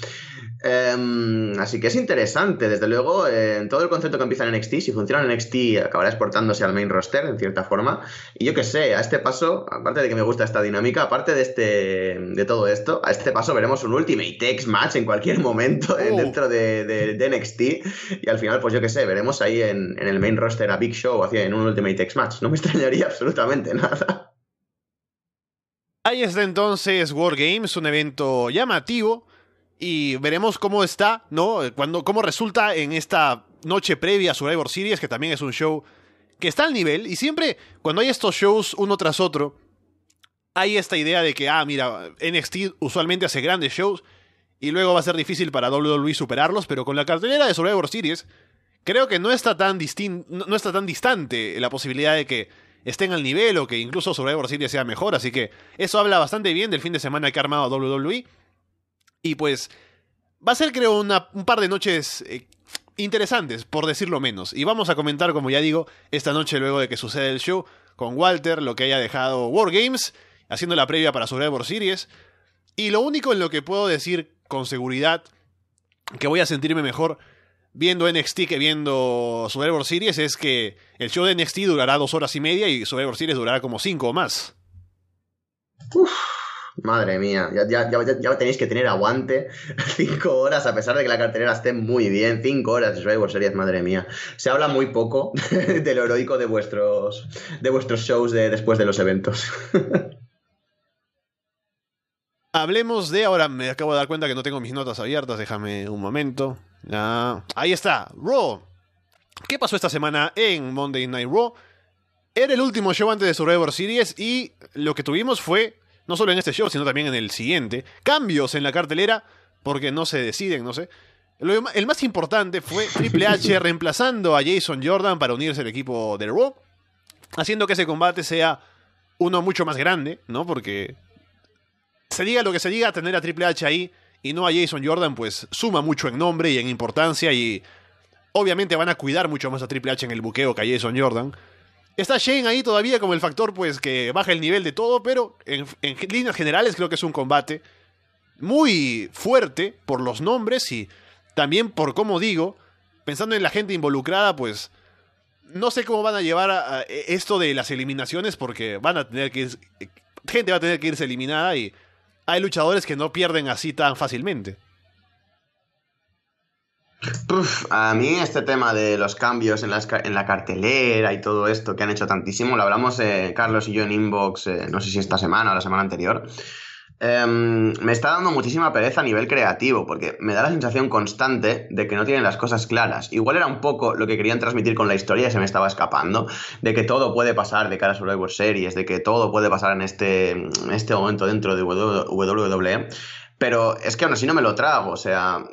Em, así que es interesante, desde luego, en todo el concepto que empieza en NXT, si funciona en NXT, acabará exportándose al main roster, en cierta forma. Y yo que sé, a este paso, aparte de que me gusta esta dinámica, aparte de este de todo esto, a este paso veremos un Ultimate X match en cualquier momento eh, uh. dentro de, NXT. Y al final, pues yo que sé, veremos ahí en, el main roster a Big Show hacia en un Ultimate X match. No me extrañaría absolutamente nada. Ahí está entonces War Games, un evento llamativo y veremos cómo está, ¿no? Cuando, cómo resulta en esta noche previa a Survivor Series, que también es un show que está al nivel. Y siempre, cuando hay estos shows uno tras otro, hay esta idea de que, ah, mira, NXT usualmente hace grandes shows y luego va a ser difícil para WWE superarlos, pero con la cartelera de Survivor Series, creo que no está tan distin no, está tan distante la posibilidad de que estén al nivel o que incluso Survivor Series sea mejor, así que eso habla bastante bien del fin de semana que ha armado WWE. Y pues va a ser creo una- un par de noches eh, interesantes, por decirlo menos. Y vamos a comentar, como ya digo, esta noche luego de que suceda el show con Walter, lo que haya dejado Wargames, haciendo la previa para Survivor Series. Y lo único en lo que puedo decir con seguridad que voy a sentirme mejor viendo NXT que viendo Survivor Series es que el show de NXT durará dos horas y media y Survivor Series durará como cinco o más. Madre mía, ya, ya, ya, tenéis que tener aguante. Cinco horas, a pesar de que la cartelera esté muy bien. Cinco horas de Survivor Series, madre mía. Se habla muy poco de lo heroico de vuestros, de vuestros shows de, después de los eventos. Hablemos de. Ahora me acabo de dar cuenta que no tengo mis notas abiertas. Déjame un momento. Ah, ahí está. Raw. ¿Qué pasó esta semana en Monday Night Raw? Era el último show antes de Survivor Series y lo que tuvimos fue, no solo en este show, sino también en el siguiente, cambios en la cartelera porque no se deciden, no sé. Lo- el más importante fue Triple H reemplazando a Jason Jordan para unirse al equipo de Raw, haciendo que ese combate sea uno mucho más grande, ¿no? Porque se diga lo que se diga, tener a Triple H ahí y no a Jason Jordan, pues suma mucho en nombre y en importancia y obviamente van a cuidar mucho más a Triple H en el buqueo que a Jason Jordan. Está Shane ahí todavía como el factor pues que baja el nivel de todo, pero en, líneas generales creo que es un combate muy fuerte por los nombres y también por cómo digo, pensando en la gente involucrada, pues no sé cómo van a llevar esto de las eliminaciones porque van a tener que gente va a tener que irse eliminada y hay luchadores que no pierden así tan fácilmente. A mí este tema de los cambios en, las en la cartelera y todo esto que han hecho tantísimo, lo hablamos eh, Carlos y yo en Inbox, eh, no sé si esta semana o la semana anterior. Em, me está dando muchísima pereza a nivel creativo, porque me da la sensación constante de que no tienen las cosas claras. Igual era un poco lo que querían transmitir con la historia y se me estaba escapando, de que todo puede pasar de cara a Survivor Series, de que todo puede pasar en este, en este momento dentro de WWE, pero es que aún así no me lo trago, o sea,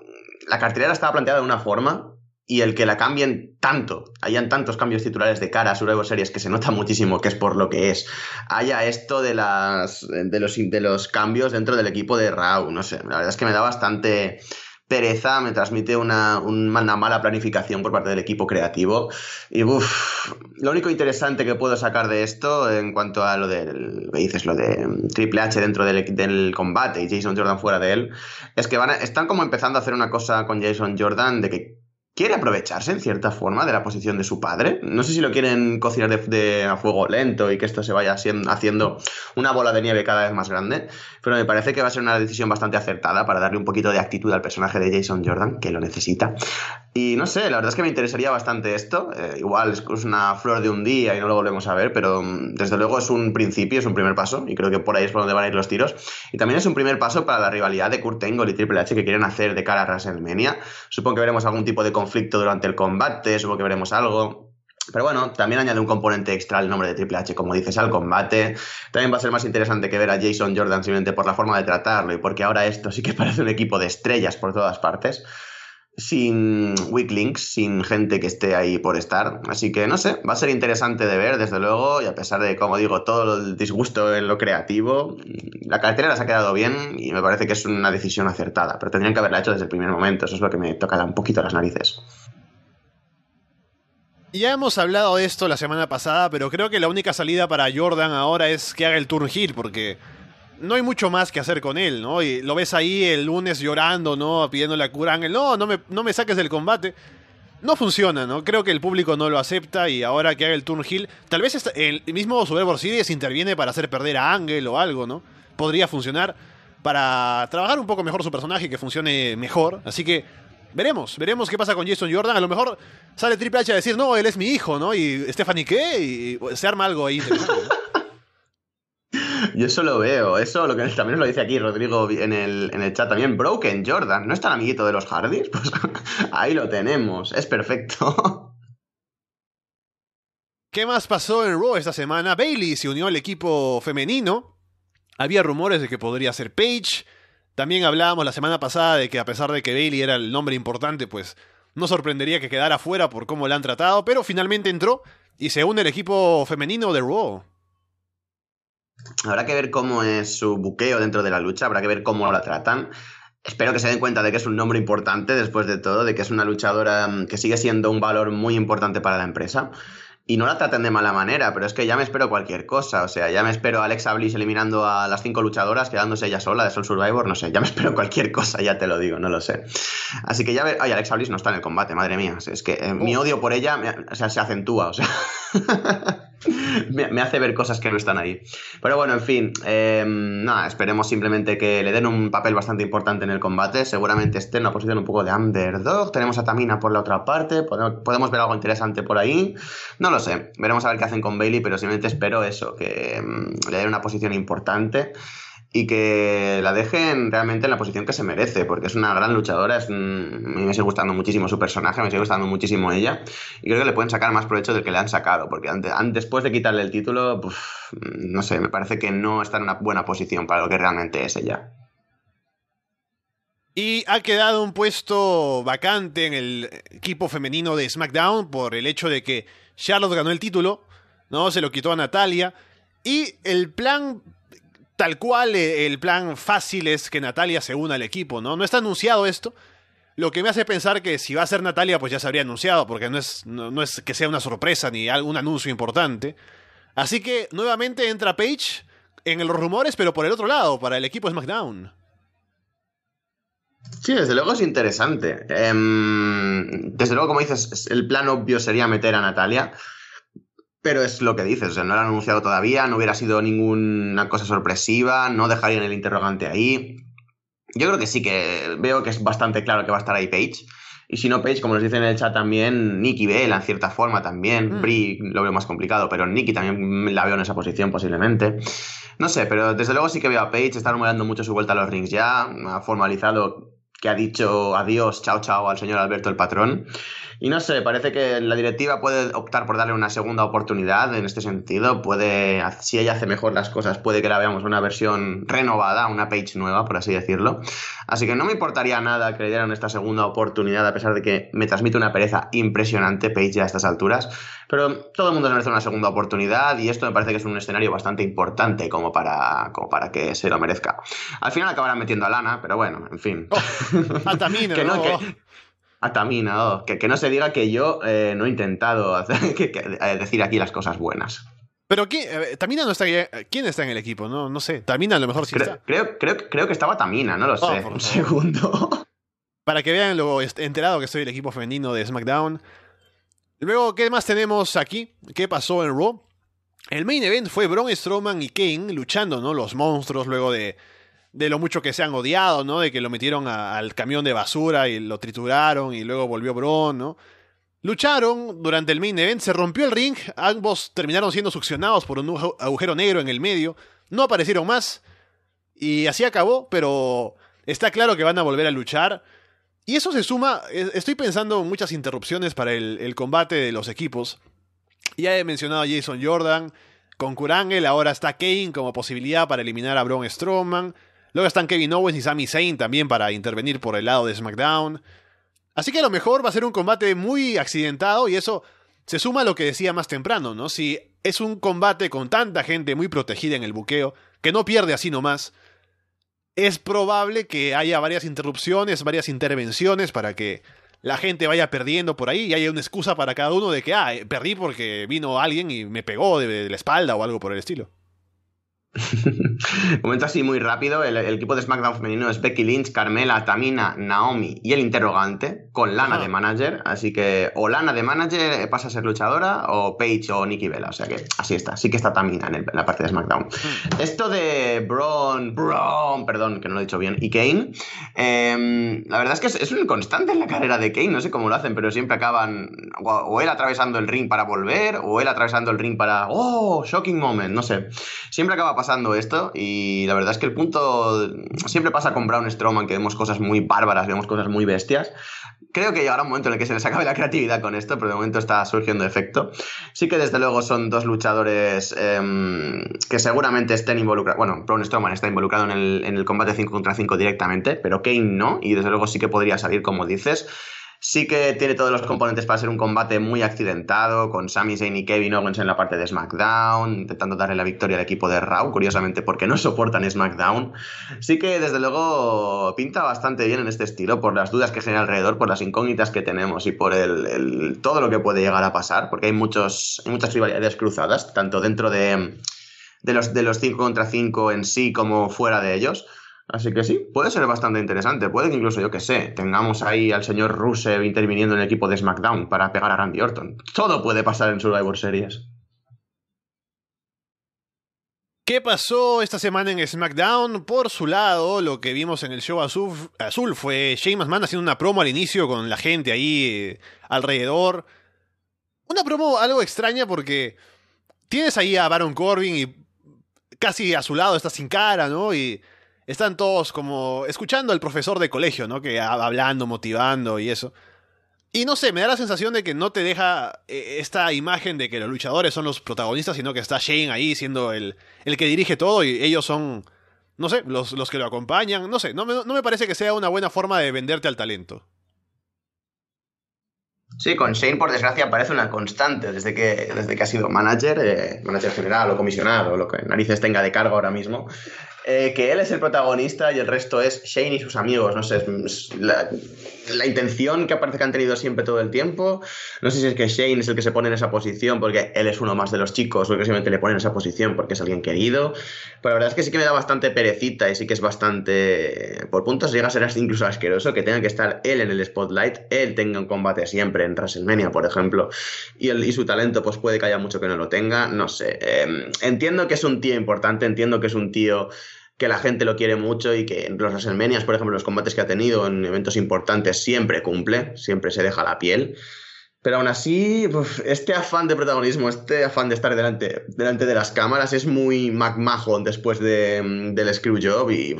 la cartelera estaba planteada de una forma y el que la cambien tanto, hayan tantos cambios titulares de cara a Survivor Series que se nota muchísimo que es por lo que es, haya esto de las de los, de los cambios dentro del equipo de Raw, no sé, la verdad es que me da bastante pereza, me transmite una, una mala planificación por parte del equipo creativo. Y uff, lo único interesante que puedo sacar de esto en cuanto a lo del, me dices, lo de Triple H dentro del, del combate y Jason Jordan fuera de él, es que van a- están como empezando a hacer una cosa con Jason Jordan de que quiere aprovecharse en cierta forma de la posición de su padre. No sé si lo quieren cocinar de, de- a fuego lento y que esto se vaya hacien- haciendo una bola de nieve cada vez más grande, pero me parece que va a ser una decisión bastante acertada para darle un poquito de actitud al personaje de Jason Jordan, que lo necesita. Y no sé, la verdad es que me interesaría bastante esto. Eh, igual es es una flor de un día y no lo volvemos a ver, pero mm, desde luego es un principio, es un primer paso y creo que por ahí es por donde van a ir los tiros. Y también es un primer paso para la rivalidad de Kurt Angle y Triple H que quieren hacer de cara a WrestleMania. Supongo que veremos algún tipo de conflicto durante el combate, supongo que veremos algo. Pero bueno, también añade un componente extra el nombre de Triple H, como dices, al combate. También va a ser más interesante que ver a Jason Jordan simplemente por la forma de tratarlo y porque ahora esto sí que parece un equipo de estrellas por todas partes. Sin weak links, sin gente que esté ahí por estar. Así que no sé, va a ser interesante de ver, desde luego. Y a pesar de, como digo, todo el disgusto en lo creativo, la cartera se ha quedado bien y me parece que es una decisión acertada. Pero tendrían que haberla hecho desde el primer momento. Eso es lo que me toca un poquito las narices. Ya hemos hablado de esto la semana pasada, pero creo que la única salida para Jordan ahora es que haga el turn heel, porque no hay mucho más que hacer con él, ¿no? Y lo ves ahí el lunes llorando, ¿no? Pidiéndole a Kurt Angle, no, no me, no me saques del combate. No funciona, ¿no? Creo que el público no lo acepta y ahora que haga el turn heel, tal vez el mismo Survivor Series interviene para hacer perder a Angle o algo, ¿no? Podría funcionar para trabajar un poco mejor su personaje y que funcione mejor. Así que veremos, veremos qué pasa con Jason Jordan. A lo mejor sale Triple H a decir, no, él es mi hijo, ¿no? Y Stephanie, ¿qué? Y se arma algo ahí. Yo eso lo veo, eso lo que también lo dice aquí Rodrigo en el, en el chat también. Broken Jordan, ¿no es tan amiguito de los Hardys? Pues ahí lo tenemos, es perfecto. ¿Qué más pasó en Raw esta semana? Bailey se unió al equipo femenino. Había rumores de que podría ser Paige. También hablábamos la semana pasada de que a pesar de que Bailey era el nombre importante, pues No sorprendería que quedara fuera por cómo la han tratado, pero finalmente entró y se une el equipo femenino de Raw. Habrá que ver cómo es su buqueo dentro de la lucha, habrá que ver cómo la tratan. Espero que se den cuenta de que es un nombre importante después de todo, de que es una luchadora mm, que sigue siendo un valor muy importante para la empresa y no la traten de mala manera, pero es que ya me espero cualquier cosa. O sea, ya me espero a Alexa Bliss eliminando a las cinco luchadoras, quedándose ella sola de Soul Survivor, no sé, ya me espero cualquier cosa, ya te lo digo, no lo sé. Así que ya ve. Ay, Alexa Bliss no está en el combate, madre mía. Es que eh, mi odio por ella o sea, se acentúa, o sea. me, hace ver cosas que no están ahí. Pero bueno, en fin, em, nada, esperemos simplemente que le den un papel bastante importante en el combate. Seguramente esté en una posición un poco de underdog. Tenemos a Tamina por la otra parte. Podemos, ver algo interesante por ahí. No lo sé. Veremos a ver qué hacen con Bailey, pero simplemente espero eso, que em, le den una posición importante y que la dejen realmente en la posición que se merece, porque es una gran luchadora, es, mí me sigue gustando muchísimo su personaje, me sigue gustando muchísimo ella, y creo que le pueden sacar más provecho del que le han sacado, porque antes, después de quitarle el título, no sé, me parece que no está en una buena posición para lo que realmente es ella. Y ha quedado un puesto vacante en el equipo femenino de SmackDown por el hecho de que Charlotte ganó el título, ¿no? Se lo quitó a Natalia. Y el plan tal cual eh, el plan fácil es que Natalia se una al equipo, ¿no? No está anunciado esto. Lo que me hace pensar que si va a ser Natalia, pues ya se habría anunciado, porque no es, no, es que sea una sorpresa ni algún anuncio importante. Así que nuevamente entra Paige en los rumores, pero por el otro lado, para el equipo SmackDown. Sí, desde luego es interesante. Em, desde luego, como dices, el plan obvio sería meter a Natalia. Pero es lo que dices, o sea, no lo han anunciado todavía, no hubiera sido ninguna cosa sorpresiva, no dejarían el interrogante ahí. Yo creo que sí que veo que es bastante claro que va a estar ahí Page. Y si no Page, como nos dicen en el chat también, Nicky Bell en cierta forma también. Mm. Brie lo veo más complicado, pero Nicky también la veo en esa posición posiblemente. No sé, pero desde luego sí que veo a Page, está rumorando mucho su vuelta a los rings ya, ha formalizado que ha dicho adiós, chao, chao al señor Alberto el patrón. Y no sé, parece que la directiva puede optar por darle una segunda oportunidad en este sentido. Puede, si ella hace mejor las cosas, puede que la veamos una versión renovada, una page nueva, por así decirlo. Así que no me importaría nada que le dieran esta segunda oportunidad, a pesar de que me transmite una pereza impresionante Page a estas alturas. Pero todo el mundo merece una segunda oportunidad y esto me parece que es un escenario bastante importante como para, como para que se lo merezca. Al final acabarán metiendo a Lana, pero bueno, en fin. Oh, que no, a Tamina, que, no se diga que yo eh, no he intentado eh, decir aquí las cosas buenas. Pero Tamina no está ¿Quién está en el equipo? No, no sé. Tamina a lo mejor sí creo, está. Creo, creo, que estaba Tamina, no lo oh, sé. Un segundo. Para que vean lo enterado que soy el equipo femenino de SmackDown. Luego, ¿qué más tenemos aquí? ¿Qué pasó en Raw? El main event fue Braun Strowman y Kane luchando, ¿no? Los monstruos luego de de lo mucho que se han odiado, ¿no? De que lo metieron al camión de basura y lo trituraron y luego volvió Bron, ¿no? Lucharon durante el main event, se rompió el ring, ambos terminaron siendo succionados por un agujero negro en el medio, no aparecieron más y así acabó, pero está claro que van a volver a luchar. Y eso se suma, e, estoy pensando en muchas interrupciones para el, combate de los equipos. Ya he mencionado a Jason Jordan, con Kurangel, ahora está Kane como posibilidad para eliminar a Braun Strowman. Luego están Kevin Owens y Sami Zayn también para intervenir por el lado de SmackDown. Así que a lo mejor va a ser un combate muy accidentado y eso se suma a lo que decía más temprano, ¿no? Si es un combate con tanta gente muy protegida en el buqueo, que no pierde así nomás, es probable que haya varias interrupciones, varias intervenciones para que la gente vaya perdiendo por ahí y haya una excusa para cada uno de que, ah, perdí porque vino alguien y me pegó de la espalda o algo por el estilo. Momento así muy rápido, el, equipo de SmackDown femenino es Becky Lynch, Carmela, Tamina, Naomi y el interrogante con Lana de manager, así que o Lana de manager pasa a ser luchadora o Paige o Nikki Bella, o sea que así está, sí que está Tamina en, la parte de SmackDown. Hmm. Esto de Braun, Braun, perdón, que no lo he dicho bien, y Kane, em, la verdad es que es, un constante en la carrera de Kane, no sé cómo lo hacen, pero siempre acaban o, él atravesando el ring para volver o él atravesando el ring para, oh, shocking moment, no sé, siempre acaba pasando pasando esto y la verdad es que el punto siempre pasa con Brown Strowman que vemos cosas muy bárbaras, vemos cosas muy bestias. Creo que llegará un momento en el que se les acabe la creatividad con esto, pero de momento está surgiendo efecto. Sí que desde luego son dos luchadores em, que seguramente estén involucrados. Bueno, Braun Strowman está involucrado en el, en el combate 5 contra 5 directamente, pero Kane no, y desde luego sí que podría salir como dices. Sí que tiene todos los componentes para ser un combate muy accidentado, con Sami Zayn y Kevin Owens en la parte de SmackDown, intentando darle la victoria al equipo de Raw, curiosamente porque no soportan SmackDown. Sí que desde luego pinta bastante bien en este estilo, por las dudas que genera alrededor, por las incógnitas que tenemos y por el, todo lo que puede llegar a pasar, porque hay, muchos, hay muchas rivalidades cruzadas, tanto dentro de, de los, de los 5 contra 5 en sí como fuera de ellos. Así que sí, puede ser bastante interesante. Puede que incluso, yo que sé, tengamos ahí al señor Rusev interviniendo en el equipo de SmackDown para pegar a Randy Orton. Todo puede pasar en Survivor Series. ¿Qué pasó esta semana en SmackDown? Por su lado, lo que vimos en el show azul, fue Shane McMahon haciendo una promo al inicio con la gente ahí eh, alrededor. Una promo algo extraña porque tienes ahí a Baron Corbin y casi a su lado está sin cara, ¿no? Están todos como escuchando al profesor de colegio, ¿no? Que hablando, motivando y eso. Y no sé, me da la sensación de que no te deja eh, esta imagen de que los luchadores son los protagonistas, sino que está Shane ahí siendo el, el que dirige todo y ellos son, no sé, los, los que lo acompañan. No sé, no me, no me parece que sea una buena forma de venderte al talento. Sí, con Shane, por desgracia, parece una constante desde que, desde que ha sido manager, eh, manager general o comisionado, lo que narices tenga de cargo ahora mismo. Eh, que él es el protagonista y el resto es Shane y sus amigos. No sé, la, la, intención que parece que han tenido siempre todo el tiempo. No sé si es que Shane es el que se pone en esa posición porque él es uno más de los chicos o que simplemente le ponen en esa posición porque es alguien querido. Pero la verdad es que sí que me da bastante perecita y sí que es bastante. Por puntos llega a ser incluso asqueroso que tenga que estar él en el spotlight, él tenga un combate siempre en WrestleMania, por ejemplo, y, el, y su talento, pues puede que haya mucho que no lo tenga. No sé. Eh, entiendo que es un tío importante, entiendo que es un tío que la gente lo quiere mucho y que en los WrestleMania, por ejemplo, los combates que ha tenido en eventos importantes siempre cumple, siempre se deja la piel. Pero aún así, este afán de protagonismo, este afán de estar delante, delante de las cámaras es muy McMahon después de, del Screwjob y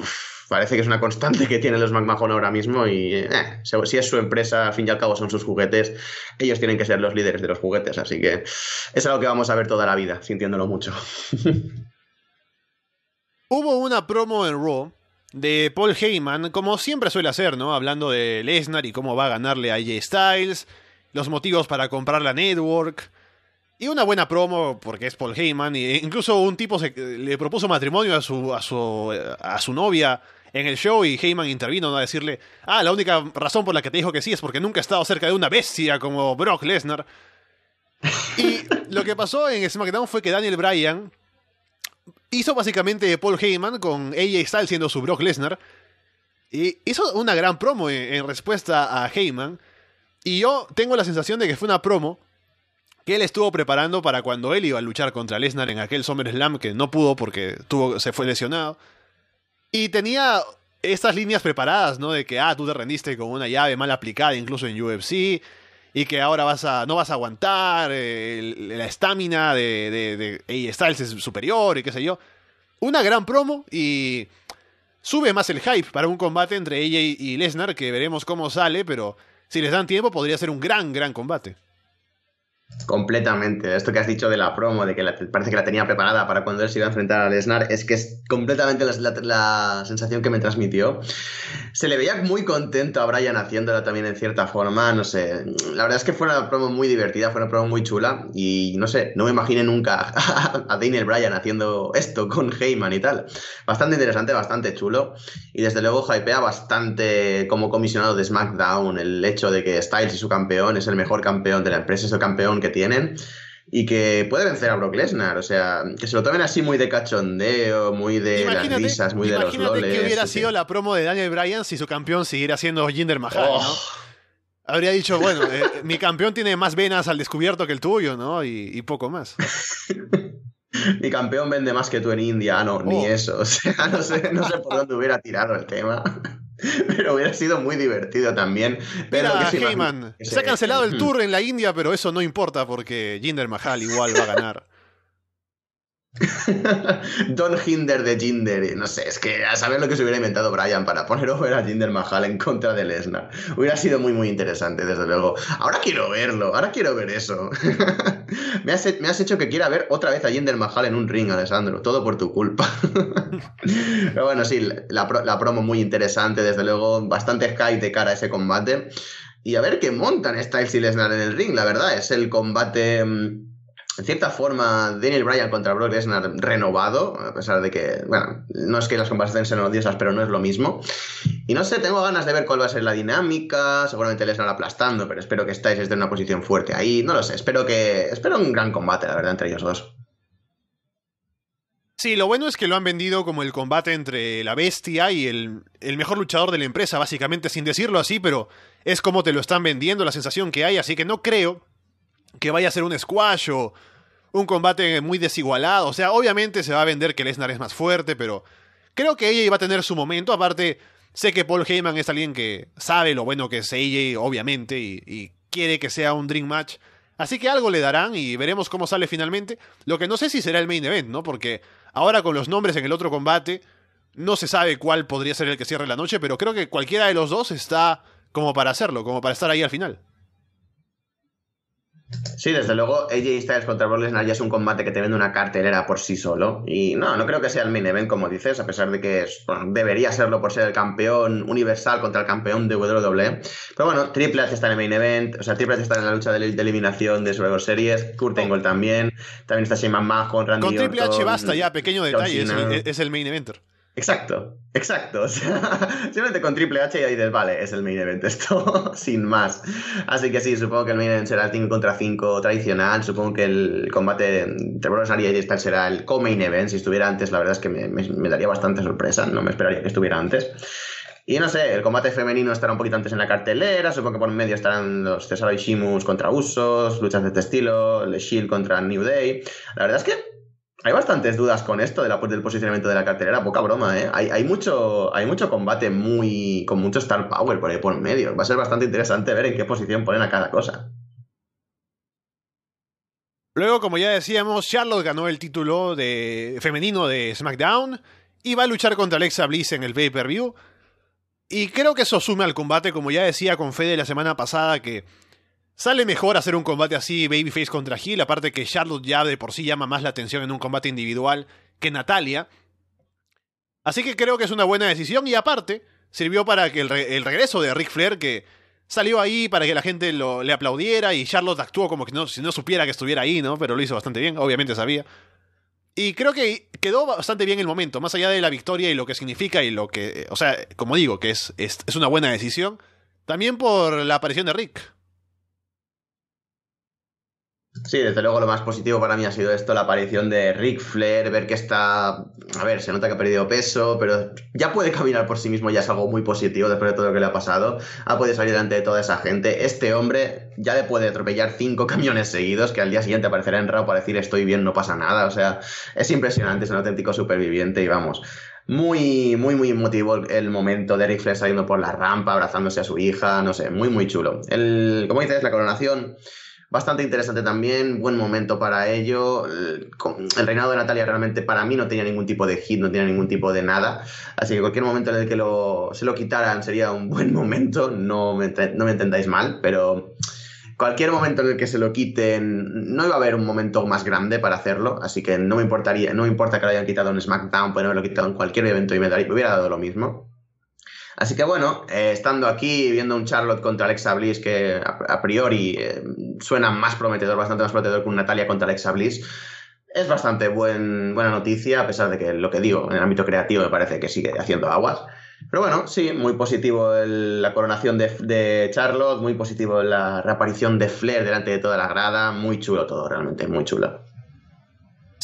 parece que es una constante que tienen los McMahon ahora mismo y eh, si es su empresa, al fin y al cabo son sus juguetes, ellos tienen que ser los líderes de los juguetes, así que es algo que vamos a ver toda la vida, sintiéndolo mucho. Hubo una promo en Raw de Paul Heyman, como siempre suele hacer, ¿no? Hablando de Lesnar y cómo va a ganarle a AJ Styles, los motivos para comprar la network. Y una buena promo porque es Paul Heyman. E incluso un tipo le propuso matrimonio a su, a, su, a su novia en el show y Heyman intervino a decirle, ah, la única razón por la que te dijo que sí es porque nunca ha estado cerca de una bestia como Brock Lesnar. Y lo que pasó en SmackDown fue que Daniel Bryan hizo básicamente Paul Heyman con AJ Styles siendo su Brock Lesnar. Y hizo una gran promo en, respuesta a Heyman. Y yo tengo la sensación de que fue una promo que él estuvo preparando para cuando él iba a luchar contra Lesnar en aquel SummerSlam que no pudo porque tuvo, se fue lesionado. Y tenía estas líneas preparadas, ¿no? De que, ah, tú te rendiste con una llave mal aplicada incluso en UFC y que ahora vas a, no vas a aguantar, eh, la estamina de, de, de Styles es superior y qué sé yo. Una gran promo y sube más el hype para un combate entre ella y Lesnar, que veremos cómo sale, pero si les dan tiempo podría ser un gran, gran combate. Completamente. Esto que has dicho de la promo, de que parece que la tenía preparada para cuando él se iba a enfrentar a Lesnar, es que es completamente la, sensación que me transmitió. Se le veía muy contento a Brian haciéndola también en cierta forma, no sé. La verdad es que fue una promo muy divertida, fue una promo muy chula y no sé, no me imaginé nunca a Daniel Bryan haciendo esto con Heyman y tal. Bastante interesante, bastante chulo y desde luego hypea bastante como comisionado de SmackDown el hecho de que Styles y su campeón es el mejor campeón de la empresa, es el campeón que tienen y que puede vencer a Brock Lesnar. O sea, que se lo tomen así muy de cachondeo, muy de las risas, muy de los loles. que hubiera sido la promo de Daniel Bryan si su campeón siguiera siendo Jinder Mahal, ¿no? Oh. Habría dicho, bueno, eh, mi campeón tiene más venas al descubierto que el tuyo, ¿no? Y, poco más. mi campeón vende más que tú en India, no, ni oh. eso. O sea, no sé, no sé por dónde hubiera tirado el tema. pero hubiera sido muy divertido también. Pero Mira, se ha cancelado el tour en la India, pero eso no importa porque Jinder Mahal igual va a ganar. Don Hinder de Jinder. No sé, es que a saber lo que se hubiera inventado Brian para poner over a Jinder Mahal en contra de Lesnar. Hubiera sido muy, muy interesante, desde luego. Ahora quiero verlo, ahora quiero ver eso. me, has, hecho que quiera ver otra vez a Jinder Mahal en un ring, Alessandro. Todo por tu culpa. Pero bueno, sí, la, la promo muy interesante, desde luego. Bastante high de cara a ese combate. y a ver qué montan Styles y Lesnar en el ring, la verdad. Es el combate, mm, en cierta forma, Daniel Bryan contra Brock Lesnar renovado, a pesar de que, bueno, no es que las conversaciones sean odiosas, pero no es lo mismo. Y no sé, tengo ganas de ver cuál va a ser la dinámica, seguramente Lesnar aplastando, pero espero que esté en una posición fuerte ahí, no lo sé, espero que, espero un gran combate, la verdad, entre ellos dos. Sí, lo bueno es que lo han vendido como el combate entre la bestia y el, el, mejor luchador de la empresa, básicamente, sin decirlo así, pero es como te lo están vendiendo, la sensación que hay, así que no creo que vaya a ser un squash o un combate muy desigualado. O sea, obviamente se va a vender que Lesnar es más fuerte, pero creo que ella iba a tener su momento. Aparte, sé que Paul Heyman es alguien que sabe lo bueno que es AJ, obviamente, y, y quiere que sea un Dream Match. Así que algo le darán y veremos cómo sale finalmente. Lo que no sé si será el main event, ¿no? Porque ahora con los nombres en el otro combate, no se sabe cuál podría ser el que cierre la noche, pero creo que cualquiera de los dos está como para hacerlo, como para estar ahí al final. Sí, desde luego, AJ Styles contra Brock Lesnar ya es un combate que te vende una cartelera por sí solo. Y no, no creo que sea el main event, como dices, a pesar de que bueno, debería serlo por ser el campeón universal contra el campeón de WWE. Pero bueno, Triple H está en el main event, o sea, Triple H está en la lucha de, de eliminación de Survivor Series, Kurt Angle también, también está Shane McMahon, Randy Con Triple H basta ya, pequeño detalle, es el, es el main eventer. Exacto, exacto. O sea, simplemente con Triple H ya dices, vale, es el main event esto, sin más. Así que sí, supongo que el main event será el 5 contra 5 tradicional. Supongo que el combate entre Brock y AJ será el co-main event. Si estuviera antes, la verdad es que me, daría bastante sorpresa. No me esperaría que estuviera antes. Y no sé, el combate femenino estará un poquito antes en la cartelera. Supongo que por medio estarán los Cesaro y Shimus contra Usos, luchas de este estilo, The Shield contra New Day. La verdad es que hay bastantes dudas con esto de la, del posicionamiento de la cartelera, poca broma, ¿eh? Hay, mucho, hay mucho combate muy con mucho star power por ahí por medio. Va a ser bastante interesante ver en qué posición ponen a cada cosa. Luego, como ya decíamos, Charlotte ganó el título de femenino de SmackDown y va a luchar contra Alexa Bliss en el pay-per-view. Y creo que eso sume al combate, como ya decía con Fede la semana pasada, que Sale mejor hacer un combate así, Babyface contra Hill, aparte que Charlotte ya de por sí llama más la atención en un combate individual que Natalia. Así que creo que es una buena decisión y aparte sirvió para que el, re el regreso de Ric Flair, que salió ahí para que la gente lo, le aplaudiera y Charlotte actuó como que no, si no supiera que estuviera ahí, ¿no? Pero lo hizo bastante bien, obviamente sabía. Y creo que quedó bastante bien el momento, más allá de la victoria y lo que significa y lo que, o sea, como digo, que es, es, es una buena decisión, también por la aparición de Rick. Sí, desde luego lo más positivo para mí ha sido esto, la aparición de Ric Flair, ver que está, a ver, se nota que ha perdido peso, pero ya puede caminar por sí mismo, ya es algo muy positivo después de todo lo que le ha pasado, ha podido salir delante de toda esa gente, este hombre ya le puede atropellar cinco camiones seguidos, que al día siguiente aparecerá en Raw para decir estoy bien, no pasa nada, o sea, es impresionante, es un auténtico superviviente y vamos, muy, muy, muy emotivo el momento de Ric Flair saliendo por la rampa, abrazándose a su hija, no sé, muy, muy chulo. El, como dices, la coronación bastante interesante también, buen momento para ello. El, reinado de Natalia realmente para mí no tenía ningún tipo de hit, no tenía ningún tipo de nada, así que cualquier momento en el que lo, se lo quitaran sería un buen momento, no me, no me entendáis mal, pero cualquier momento en el que se lo quiten, no iba a haber un momento más grande para hacerlo, así que no me importaría, no me importa que lo hayan quitado en SmackDown, pueden haberlo quitado en cualquier evento y me, daría, me hubiera dado lo mismo. Así que bueno, eh, estando aquí, viendo un Charlotte contra Alexa Bliss que a, priori eh, suena más prometedor, bastante más prometedor que un Natalia contra Alexa Bliss, es bastante buen, buena noticia, a pesar de que lo que digo, en el ámbito creativo me parece que sigue haciendo aguas. Pero bueno, sí, muy positivo el, la coronación de, de, Charlotte, muy positivo la reaparición de Flair delante de toda la grada, muy chulo todo, realmente, muy chulo.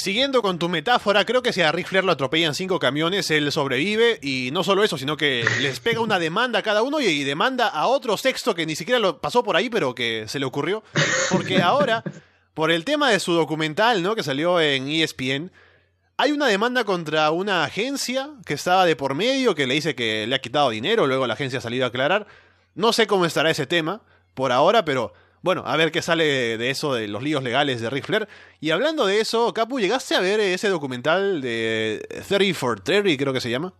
Siguiendo con tu metáfora, creo que si a Ric Flair lo atropellan cinco camiones, él sobrevive y no solo eso, sino que les pega una demanda a cada uno y, demanda a otro sexto que ni siquiera lo pasó por ahí, pero que se le ocurrió. Porque ahora, por el tema de su documental, ¿no? Que salió en ESPN, hay una demanda contra una agencia que estaba de por medio, que le dice que le ha quitado dinero, luego la agencia ha salido a aclarar. No sé cómo estará ese tema por ahora, pero bueno, a ver qué sale de eso, de los líos legales de Ric Flair. Y hablando de eso, Capu, ¿llegaste a ver ese documental de 30 for 30, creo que se llama?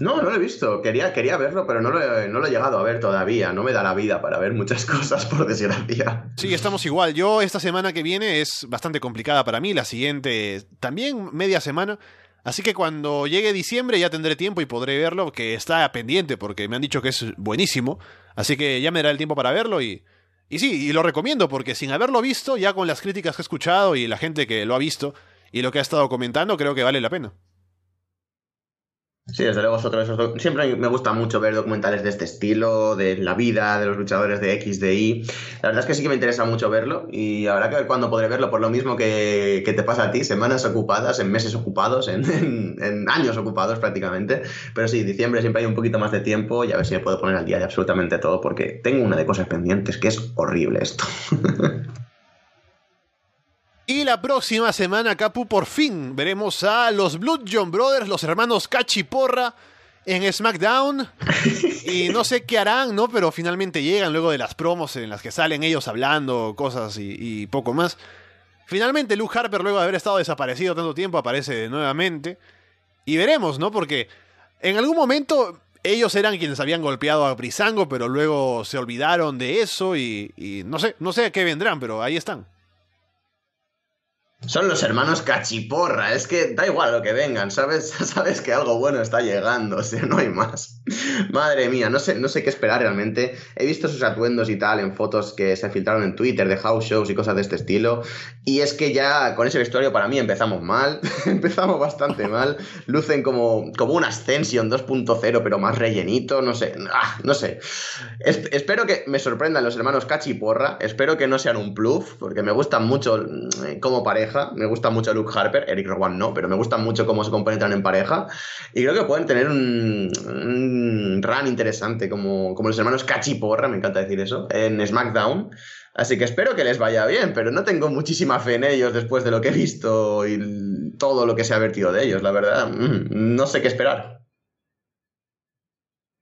No, no lo he visto. Quería, quería verlo, pero no lo, he, no lo he llegado a ver todavía. No me da la vida para ver muchas cosas, por desgracia. Sí, estamos igual. Yo esta semana que viene es bastante complicada para mí. La siguiente también media semana. Así que cuando llegue diciembre ya tendré tiempo y podré verlo, que está pendiente porque me han dicho que es buenísimo. Así que ya me dará el tiempo para verlo y... Y sí, y lo recomiendo porque sin haberlo visto, ya con las críticas que he escuchado y la gente que lo ha visto y lo que ha estado comentando, creo que vale la pena. Sí, desde luego esos Siempre me gusta mucho ver documentales de este estilo, de la vida de los luchadores de X, de Y. La verdad es que sí que me interesa mucho verlo y habrá que ver cuándo podré verlo, por lo mismo que, te pasa a ti, semanas ocupadas, en meses ocupados, en, años ocupados prácticamente. Pero sí, diciembre siempre hay un poquito más de tiempo y a ver si me puedo poner al día de absolutamente todo, porque tengo una de cosas pendientes, que es horrible esto. Y la próxima semana, Capu, por fin veremos a los Blood John Brothers, los hermanos Cachiporra, en SmackDown. Y no sé qué harán, ¿no? Pero finalmente llegan luego de las promos en las que salen ellos hablando cosas y, poco más. Finalmente Luke Harper, luego de haber estado desaparecido tanto tiempo, aparece nuevamente. Y veremos, ¿no? Porque en algún momento ellos eran quienes habían golpeado a Brisango, pero luego se olvidaron de eso y, y no sé, no sé a qué vendrán, pero ahí están. Son los hermanos cachiporra, es que da igual lo que vengan, ¿sabes? Sabes que algo bueno está llegando, o sea, no hay más. Madre mía, no sé, no sé qué esperar realmente. He visto sus atuendos y tal en fotos que se filtraron en Twitter de house shows y cosas de este estilo. Y es que ya con ese vestuario para mí empezamos mal, empezamos bastante mal. Lucen como, como un Ascension 2.0, pero más rellenito, no sé, ah, no sé. espero que me sorprendan los hermanos cachiporra, espero que no sean un bluff, porque me gustan mucho mm, como pareja me gusta mucho Luke Harper, Eric Rowan no, pero me gusta mucho cómo se compenetran en pareja. Y creo que pueden tener un, run interesante, como, como los hermanos Cachiporra, me encanta decir eso, en SmackDown. Así que espero que les vaya bien, pero no tengo muchísima fe en ellos después de lo que he visto y todo lo que se ha vertido de ellos, la verdad. Mm, no sé qué esperar.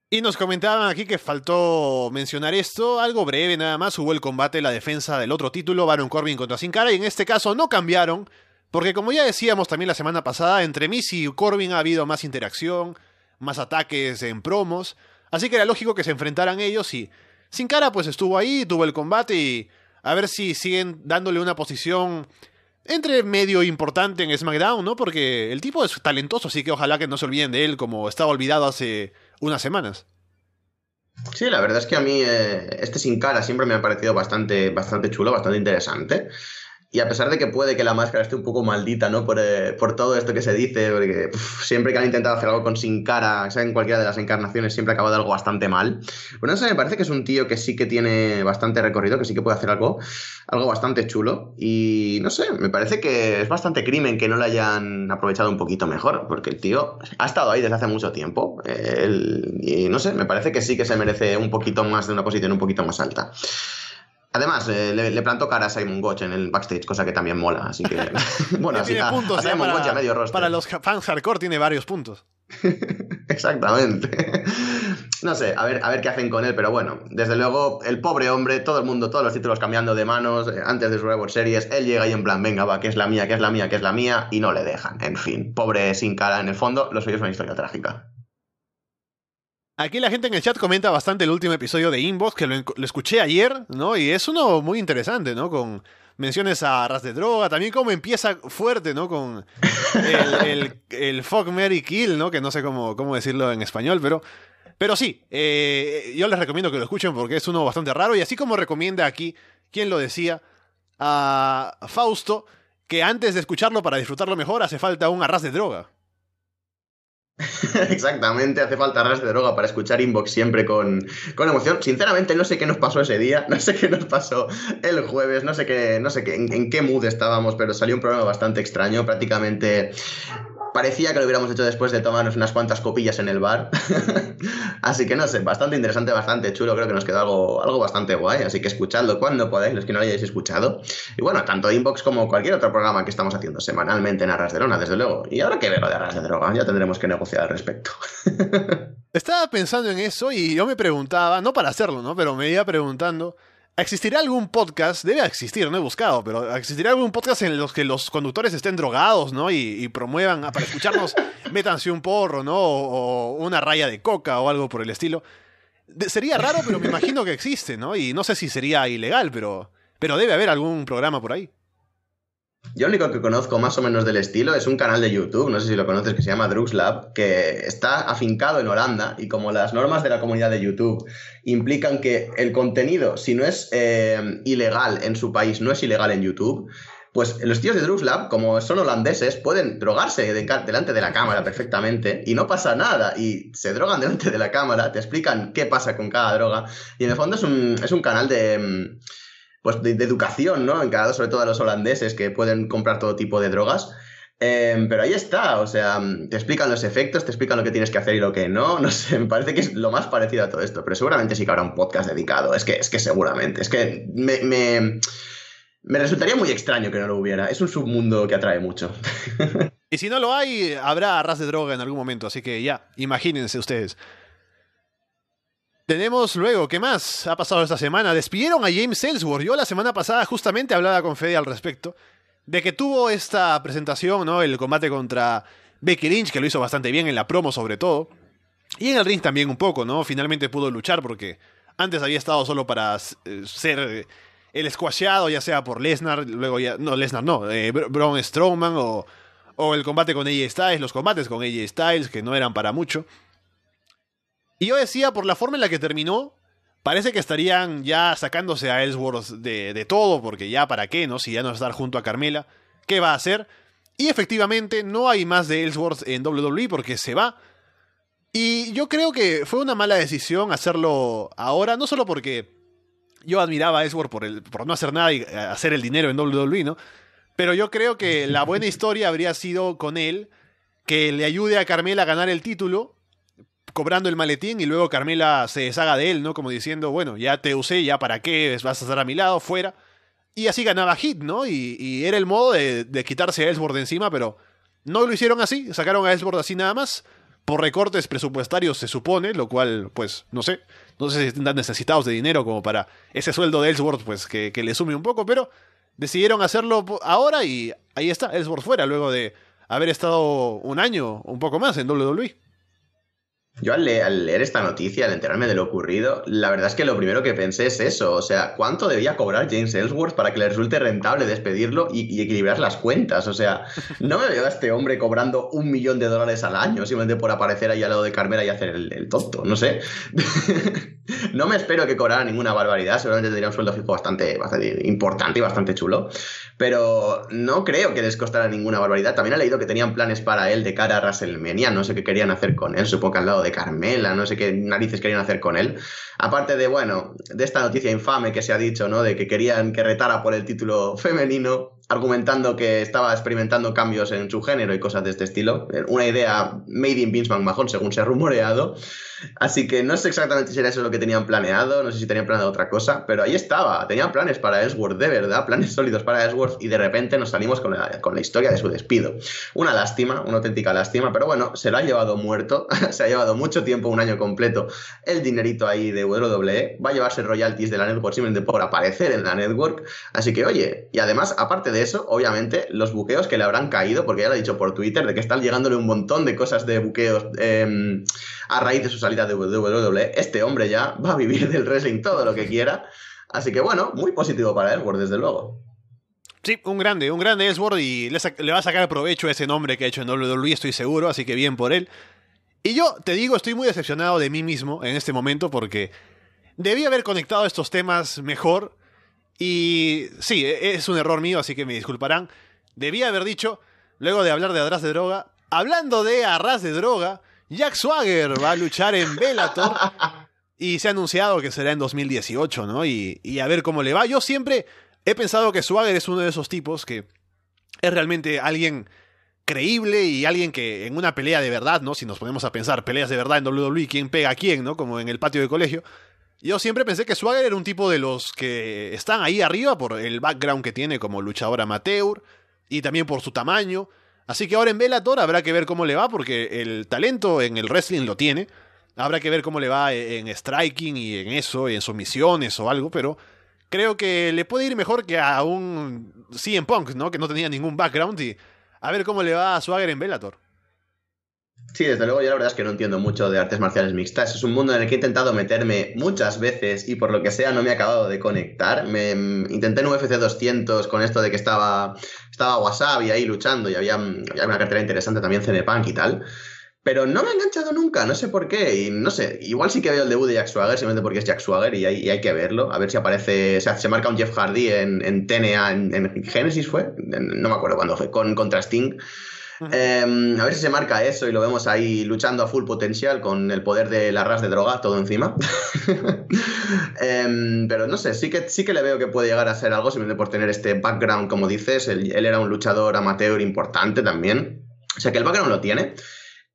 Y nos comentaban aquí que faltó mencionar esto, algo breve nada más, hubo el combate, la defensa del otro título, Baron Corbin contra Sin Cara, y en este caso no cambiaron, porque como ya decíamos también la semana pasada, entre Miss y Corbin ha habido más interacción, más ataques en promos, así que era lógico que se enfrentaran ellos y Sin Cara pues estuvo ahí, tuvo el combate y a ver si siguen dándole una posición entre medio importante en SmackDown, ¿no? Porque el tipo es talentoso, así que ojalá que no se olviden de él como estaba olvidado hace unas semanas. Sí, la verdad es que a mí eh, este sin cara siempre me ha parecido bastante, bastante chulo, bastante interesante. Y a pesar de que puede que la máscara esté un poco maldita, ¿no? Por, eh, por todo esto que se dice, porque siempre que han intentado hacer algo con sin cara, sea en cualquiera de las encarnaciones, siempre ha acabado algo bastante mal. Pero no sé, me parece que es un tío que sí que tiene bastante recorrido, que sí que puede hacer algo, algo bastante chulo. Y no sé, me parece que es bastante crimen que no lo hayan aprovechado un poquito mejor, porque el tío ha estado ahí desde hace mucho tiempo. y no sé, me parece que sí que se merece un poquito más de una posición un poquito más alta. Además, eh, le, plantó cara a Simon Gotch en el backstage, cosa que también mola, así que... bueno, así tiene puntos, Simon para, medio rostro. Para los fans hardcore tiene varios puntos. Exactamente. no sé, a ver, a ver qué hacen con él, pero bueno, desde luego, el pobre hombre, todo el mundo, todos los títulos cambiando de manos, eh, antes de Survivor Series, él llega y en plan, venga, va, que es la mía, que es la mía, que es la mía, y no le dejan. En fin, pobre sin cara en el fondo, lo suyo es una historia trágica. Aquí la gente en el chat comenta bastante el último episodio de Inbox, que lo, escuché ayer, ¿no? Y es uno muy interesante, ¿no? Con menciones a ras de droga, también como empieza fuerte, ¿no? Con el, el, Fuck Mary Kill, ¿no? Que no sé cómo, cómo decirlo en español, pero... Pero sí, eh, yo les recomiendo que lo escuchen porque es uno bastante raro. Y así como recomienda aquí, ¿quién lo decía? A Fausto, que antes de escucharlo para disfrutarlo mejor hace falta un arras de droga. Exactamente, hace falta ras de droga para escuchar Inbox siempre con, con, emoción. Sinceramente, no sé qué nos pasó ese día, no sé qué nos pasó el jueves, no sé qué, no sé qué, en qué mood estábamos, pero salió un programa bastante extraño. Prácticamente parecía que lo hubiéramos hecho después de tomarnos unas cuantas copillas en el bar. así que no sé, bastante interesante, bastante chulo. Creo que nos quedó algo, algo bastante guay. Así que escuchadlo cuando podáis, los que no lo hayáis escuchado. Y bueno, tanto Inbox como cualquier otro programa que estamos haciendo semanalmente en Arras de Lona, desde luego. Y ahora que ver lo de Arras de Droga, ya tendremos que negociar al respecto. Estaba pensando en eso y yo me preguntaba, no para hacerlo, ¿no? Pero me iba preguntando. ¿Existirá algún podcast? Debe existir, no he buscado, pero ¿existirá algún podcast en los que los conductores estén drogados, ¿no? Y, promuevan, ah, para escucharnos, métanse un porro, ¿no? O, una raya de coca o algo por el estilo. sería raro, pero me imagino que existe, ¿no? Y no sé si sería ilegal, pero, pero debe haber algún programa por ahí. Yo lo único que conozco más o menos del estilo es un canal de YouTube, no sé si lo conoces, que se llama Drugslab, que está afincado en Holanda y como las normas de la comunidad de YouTube implican que el contenido, si no es eh, ilegal en su país, no es ilegal en YouTube, pues los tíos de Drugslab, como son holandeses, pueden drogarse delante de la cámara perfectamente y no pasa nada. Y se drogan delante de la cámara, te explican qué pasa con cada droga. Y en el fondo es un, es un canal de mm, pues de, educación, ¿no? Encargado sobre todo a los holandeses que pueden comprar todo tipo de drogas. Em, pero ahí está, o sea, te explican los efectos, te explican lo que tienes que hacer y lo que no. No sé, me parece que es lo más parecido a todo esto. Pero seguramente sí que habrá un podcast dedicado. Es que, es que seguramente. Es que me, me resultaría muy extraño que no lo hubiera. Es un submundo que atrae mucho. y si no lo hay, habrá arras de droga en algún momento. Así que ya, imagínense ustedes. Tenemos luego, ¿qué más ha pasado esta semana? Despidieron a James Ellsworth. Yo la semana pasada justamente hablaba con Fede al respecto. De que tuvo esta presentación, ¿no? El combate contra Becky Lynch, que lo hizo bastante bien en la promo sobre todo. Y en el ring también un poco, ¿no? Finalmente pudo luchar porque antes había estado solo para eh, ser el squashado, ya sea por Lesnar, luego ya... No, Lesnar no, eh, Braun Strowman o, o el combate con AJ Styles, los combates con AJ Styles, que no eran para mucho. Y yo decía, por la forma en la que terminó, parece que estarían ya sacándose a Ellsworth de, todo, porque ya para qué, ¿no? Si ya no estar junto a Carmela, ¿qué va a hacer? Y efectivamente, no hay más de Ellsworth en WWE porque se va. Y yo creo que fue una mala decisión hacerlo ahora, no solo porque yo admiraba a Ellsworth por, el, por no hacer nada y eh, hacer el dinero en WWE, ¿no? Pero yo creo que la buena historia habría sido con él, que le ayude a Carmela a ganar el título cobrando el maletín y luego Carmela se deshaga de él, ¿no? Como diciendo, bueno, ya te usé, ya para qué, vas a estar a mi lado, fuera. Y así ganaba Hit, ¿no? Y, era el modo de, quitarse a Ellsworth de encima, pero no lo hicieron así, sacaron a Ellsworth así nada más, por recortes presupuestarios se supone, lo cual, pues, no sé, no sé si están necesitados de dinero como para ese sueldo de Ellsworth, pues, que, que le sume un poco, pero decidieron hacerlo ahora y ahí está, Ellsworth fuera, luego de haber estado un año, un poco más en WWE. Yo al leer, esta noticia, al enterarme de lo ocurrido, la verdad es que lo primero que pensé es eso, o sea, ¿cuánto debía cobrar James Ellsworth para que le resulte rentable despedirlo y, equilibrar las cuentas? O sea, no me veo a este hombre cobrando un millón de dólares al año simplemente por aparecer ahí al lado de Carmela y hacer el, tonto, no sé. no me espero que cobrara ninguna barbaridad, seguramente tendría un sueldo fijo bastante, bastante importante y bastante chulo, pero no creo que les costara ninguna barbaridad. También he leído que tenían planes para él de cara a WrestleMania, no sé qué querían hacer con él, supongo que al lado de Carmela, no sé qué narices querían hacer con él. Aparte de, bueno, de esta noticia infame que se ha dicho, ¿no? De que querían que retara por el título femenino, argumentando que estaba experimentando cambios en su género y cosas de este estilo. Una idea made in Vince McMahon, según se ha rumoreado. Así que no sé exactamente si era eso lo que tenían planeado, no sé si tenían planeado otra cosa, pero ahí estaba. Tenían planes para Ellsworth, de verdad, planes sólidos para Ellsworth y de repente nos salimos con la, con la historia de su despido. Una lástima, una auténtica lástima, pero bueno, se lo ha llevado muerto, se ha llevado mucho tiempo, un año completo, el dinerito ahí de WWE, va a llevarse royalties de la network simplemente por aparecer en la network, así que oye, y además, aparte de eso, obviamente, los buqueos que le habrán caído, porque ya lo ha dicho por Twitter, de que están llegándole un montón de cosas de buqueos em, a raíz de sus salida de WWE, este hombre ya va a vivir del wrestling todo lo que quiera. Así que bueno, muy positivo para Ellsworth, desde luego. Sí, un grande, un grande Ellsworth y le, va a sacar provecho a ese nombre que ha hecho en WWE, estoy seguro, así que bien por él. Y yo te digo, estoy muy decepcionado de mí mismo en este momento porque debí haber conectado estos temas mejor. Y sí, e, es un error mío, así que me disculparán. Debía haber dicho, luego de hablar de Arras de Droga, hablando de Arras de Droga, Jack Swagger va a luchar en Bellator. Y se ha anunciado que será en 2018, ¿no? Y, y, a ver cómo le va. Yo siempre he pensado que Swagger es uno de esos tipos que es realmente alguien creíble y alguien que en una pelea de verdad, ¿no? Si nos ponemos a pensar peleas de verdad en WWE, quién pega a quién, ¿no? Como en el patio de colegio. Yo siempre pensé que Swagger era un tipo de los que están ahí arriba por el background que tiene como luchador amateur y también por su tamaño. Así que ahora en Bellator habrá que ver cómo le va, porque el talento en el wrestling lo tiene. Habrá que ver cómo le va en striking y en eso, y en sumisiones o algo, pero creo que le puede ir mejor que a un CM Punk, ¿no? Que no tenía ningún background y a ver cómo le va a Swagger en Bellator. Sí, desde luego yo la verdad es que no entiendo mucho de artes marciales mixtas. Es un mundo en el que he intentado meterme muchas veces y por lo que sea no me he acabado de conectar. Me mm, intenté en UFC 200 con esto de que estaba, estaba Wasabi ahí luchando y había, había una cartera interesante también Cenepunk y tal. Pero no me ha enganchado nunca, no sé por qué. Y no sé, igual sí que veo el debut de Jack Swagger, simplemente porque es Jack Swagger y hay, hay que verlo. A ver si aparece, o sea, se marca un Jeff Hardy en, en TNA, en, en Genesis fue, no me acuerdo cuándo fue, con, contra Sting. Em, a ver si se marca eso y lo vemos ahí luchando a full potencial con el poder de la ras de droga todo encima. Em, pero no sé, sí que, sí que le veo que puede llegar a hacer algo simplemente por tener este background, como dices. Él era un luchador amateur importante también. O sea que el background lo tiene.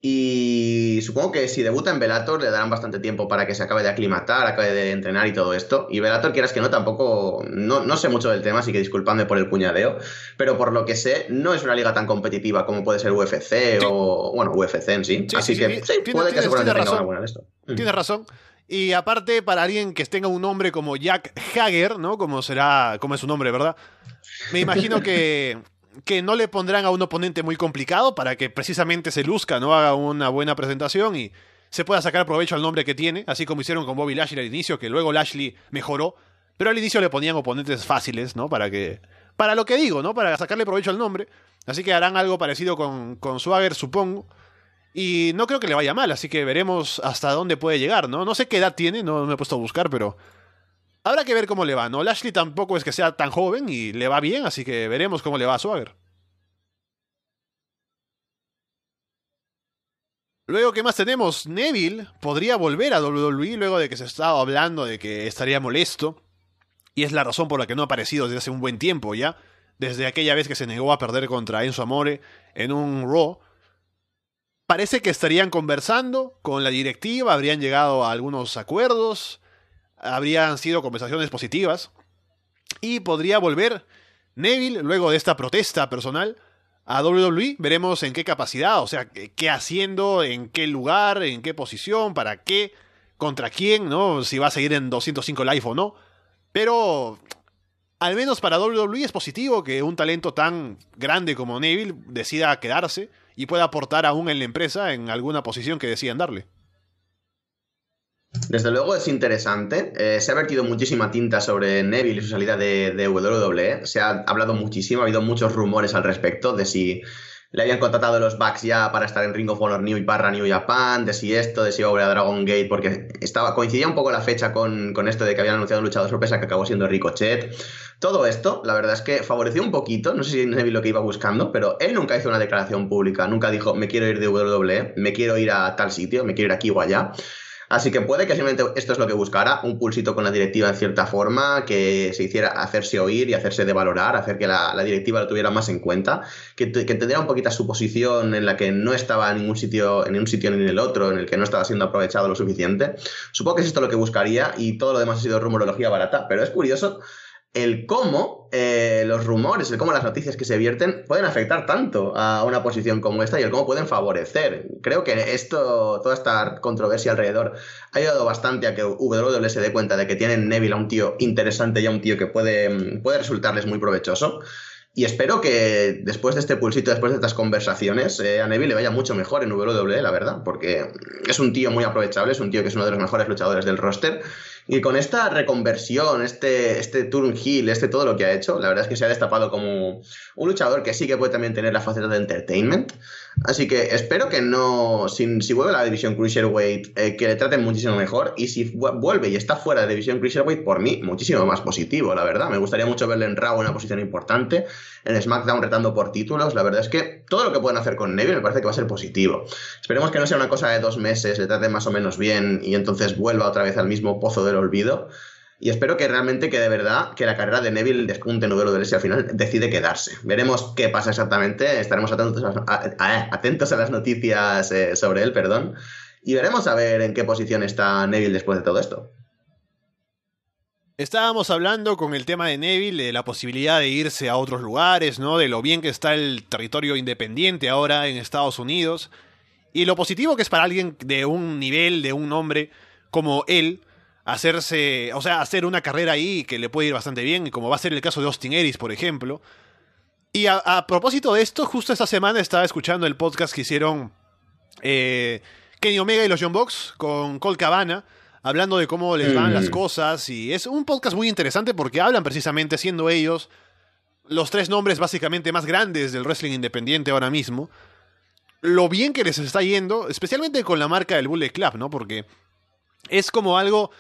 Y supongo que si debuta en Velator le darán bastante tiempo para que se acabe de aclimatar, acabe de entrenar y todo esto. Y Velator, quieras que no, tampoco, no, no sé mucho del tema, así que disculpadme por el puñadeo. Pero por lo que sé, no es una liga tan competitiva como puede ser UFC o, bueno, UFC en sí. Sí, así sí, que sí, sí, puede que tenga una razón. buena de esto. Mm. Tienes razón. Y aparte, para alguien que tenga un nombre como Jack Hager, ¿no? Como será, como es su nombre, ¿verdad? Me imagino que, que no le pondrán a un oponente muy complicado para que precisamente se luzca, ¿no? Haga una buena presentación y se pueda sacar provecho al nombre que tiene, así como hicieron con Bobby Lashley al inicio, que luego Lashley mejoró, pero al inicio le ponían oponentes fáciles, ¿no? Para que. Para lo que digo, ¿no? Para sacarle provecho al nombre. Así que harán algo parecido con, con Swagger, supongo. Y no creo que le vaya mal, así que veremos hasta dónde puede llegar, ¿no? No sé qué edad tiene, no me he puesto a buscar, pero habrá que ver cómo le va, ¿no? Lashley tampoco es que sea tan joven y le va bien, así que veremos cómo le va a Swagger. Luego, ¿qué más tenemos? Neville podría volver a WWE luego de que se estaba hablando de que estaría molesto. Y es la razón por la que no ha aparecido desde hace un buen tiempo ya. Desde aquella vez que se negó a perder contra Enzo Amore en un Raw parece que estarían conversando con la directiva, habrían llegado a algunos acuerdos, habrían sido conversaciones positivas y podría volver Neville luego de esta protesta personal a WWE. Veremos en qué capacidad, o sea, qué haciendo, en qué lugar, en qué posición, para qué, contra quién, ¿no? Si va a seguir en 205 Live o no. Pero al menos para WWE es positivo que un talento tan grande como Neville decida quedarse y pueda aportar aún en la empresa en alguna posición que decidan darle. Desde luego es interesante. Eh, se ha vertido muchísima tinta sobre Neville y su salida de, de WWE. Se ha hablado muchísimo, ha habido muchos rumores al respecto de si le habían contratado los Bucks ya para estar en Ring of Honor New y barra New Japan, de si esto, de si iba a volver a Dragon Gate, porque estaba, coincidía un poco la fecha con, con esto de que habían anunciado un luchador sorpresa que acabó siendo Ricochet. Todo esto, la verdad es que favoreció un poquito, no sé si Neville lo que iba buscando, pero él nunca hizo una declaración pública, nunca dijo me quiero ir de WWE, me quiero ir a tal sitio, me quiero ir aquí o allá. Así que puede que simplemente esto es lo que buscara, un pulsito con la directiva en cierta forma, que se hiciera hacerse oír y hacerse de valorar, hacer que la, directiva lo tuviera más en cuenta, que, que entendiera un poquito su posición en la que no estaba en ningún sitio, en un sitio ni en el otro, en el que no estaba siendo aprovechado lo suficiente. Supongo que es esto lo que buscaría y todo lo demás ha sido rumorología barata, pero es curioso el cómo eh, los rumores, el cómo las noticias que se vierten pueden afectar tanto a una posición como esta y el cómo pueden favorecer. Creo que esto, toda esta controversia alrededor ha ayudado bastante a que WWE se dé cuenta de que tienen Neville a un tío interesante y a un tío que puede, puede resultarles muy provechoso. Y espero que después de este pulsito, después de estas conversaciones, eh, a Neville le vaya mucho mejor en WWE, la verdad, porque es un tío muy aprovechable, es un tío que es uno de los mejores luchadores del roster. Y con esta reconversión, este, este turn heel, este todo lo que ha hecho, la verdad es que se ha destapado como un luchador que sí que puede también tener la faceta de entertainment. Así que espero que no, si, si vuelve a la división Cruiserweight, eh, que le traten muchísimo mejor. Y si vu- vuelve y está fuera de la división Cruiserweight, por mí, muchísimo más positivo, la verdad. Me gustaría mucho verle en Raw en una posición importante, en SmackDown retando por títulos. La verdad es que todo lo que pueden hacer con Neville me parece que va a ser positivo. Esperemos que no sea una cosa de dos meses, le traten más o menos bien y entonces vuelva otra vez al mismo pozo del olvido. Y espero que realmente, que de verdad, que la carrera de Neville despunte en duelo del S al final decide quedarse. Veremos qué pasa exactamente, estaremos atentos a, a- atentos a las noticias eh, sobre él, perdón. Y veremos a ver en qué posición está Neville después de todo esto. Estábamos hablando con el tema de Neville, de la posibilidad de irse a otros lugares, ¿no? De lo bien que está el territorio independiente ahora en Estados Unidos. Y lo positivo que es para alguien de un nivel, de un hombre como él, hacerse, o sea, hacer una carrera ahí que le puede ir bastante bien, como va a ser el caso de Austin Aries, por ejemplo. Y a, a propósito de esto, justo esta semana estaba escuchando el podcast que hicieron eh, Kenny Omega y los John Box con Cole Cabana, hablando de cómo les van las Mm. cosas. Y es un podcast muy interesante porque hablan precisamente, siendo ellos los tres nombres básicamente más grandes del wrestling independiente ahora mismo, lo bien que les está yendo, especialmente con la marca del Bullet Club, ¿no? Porque es como algo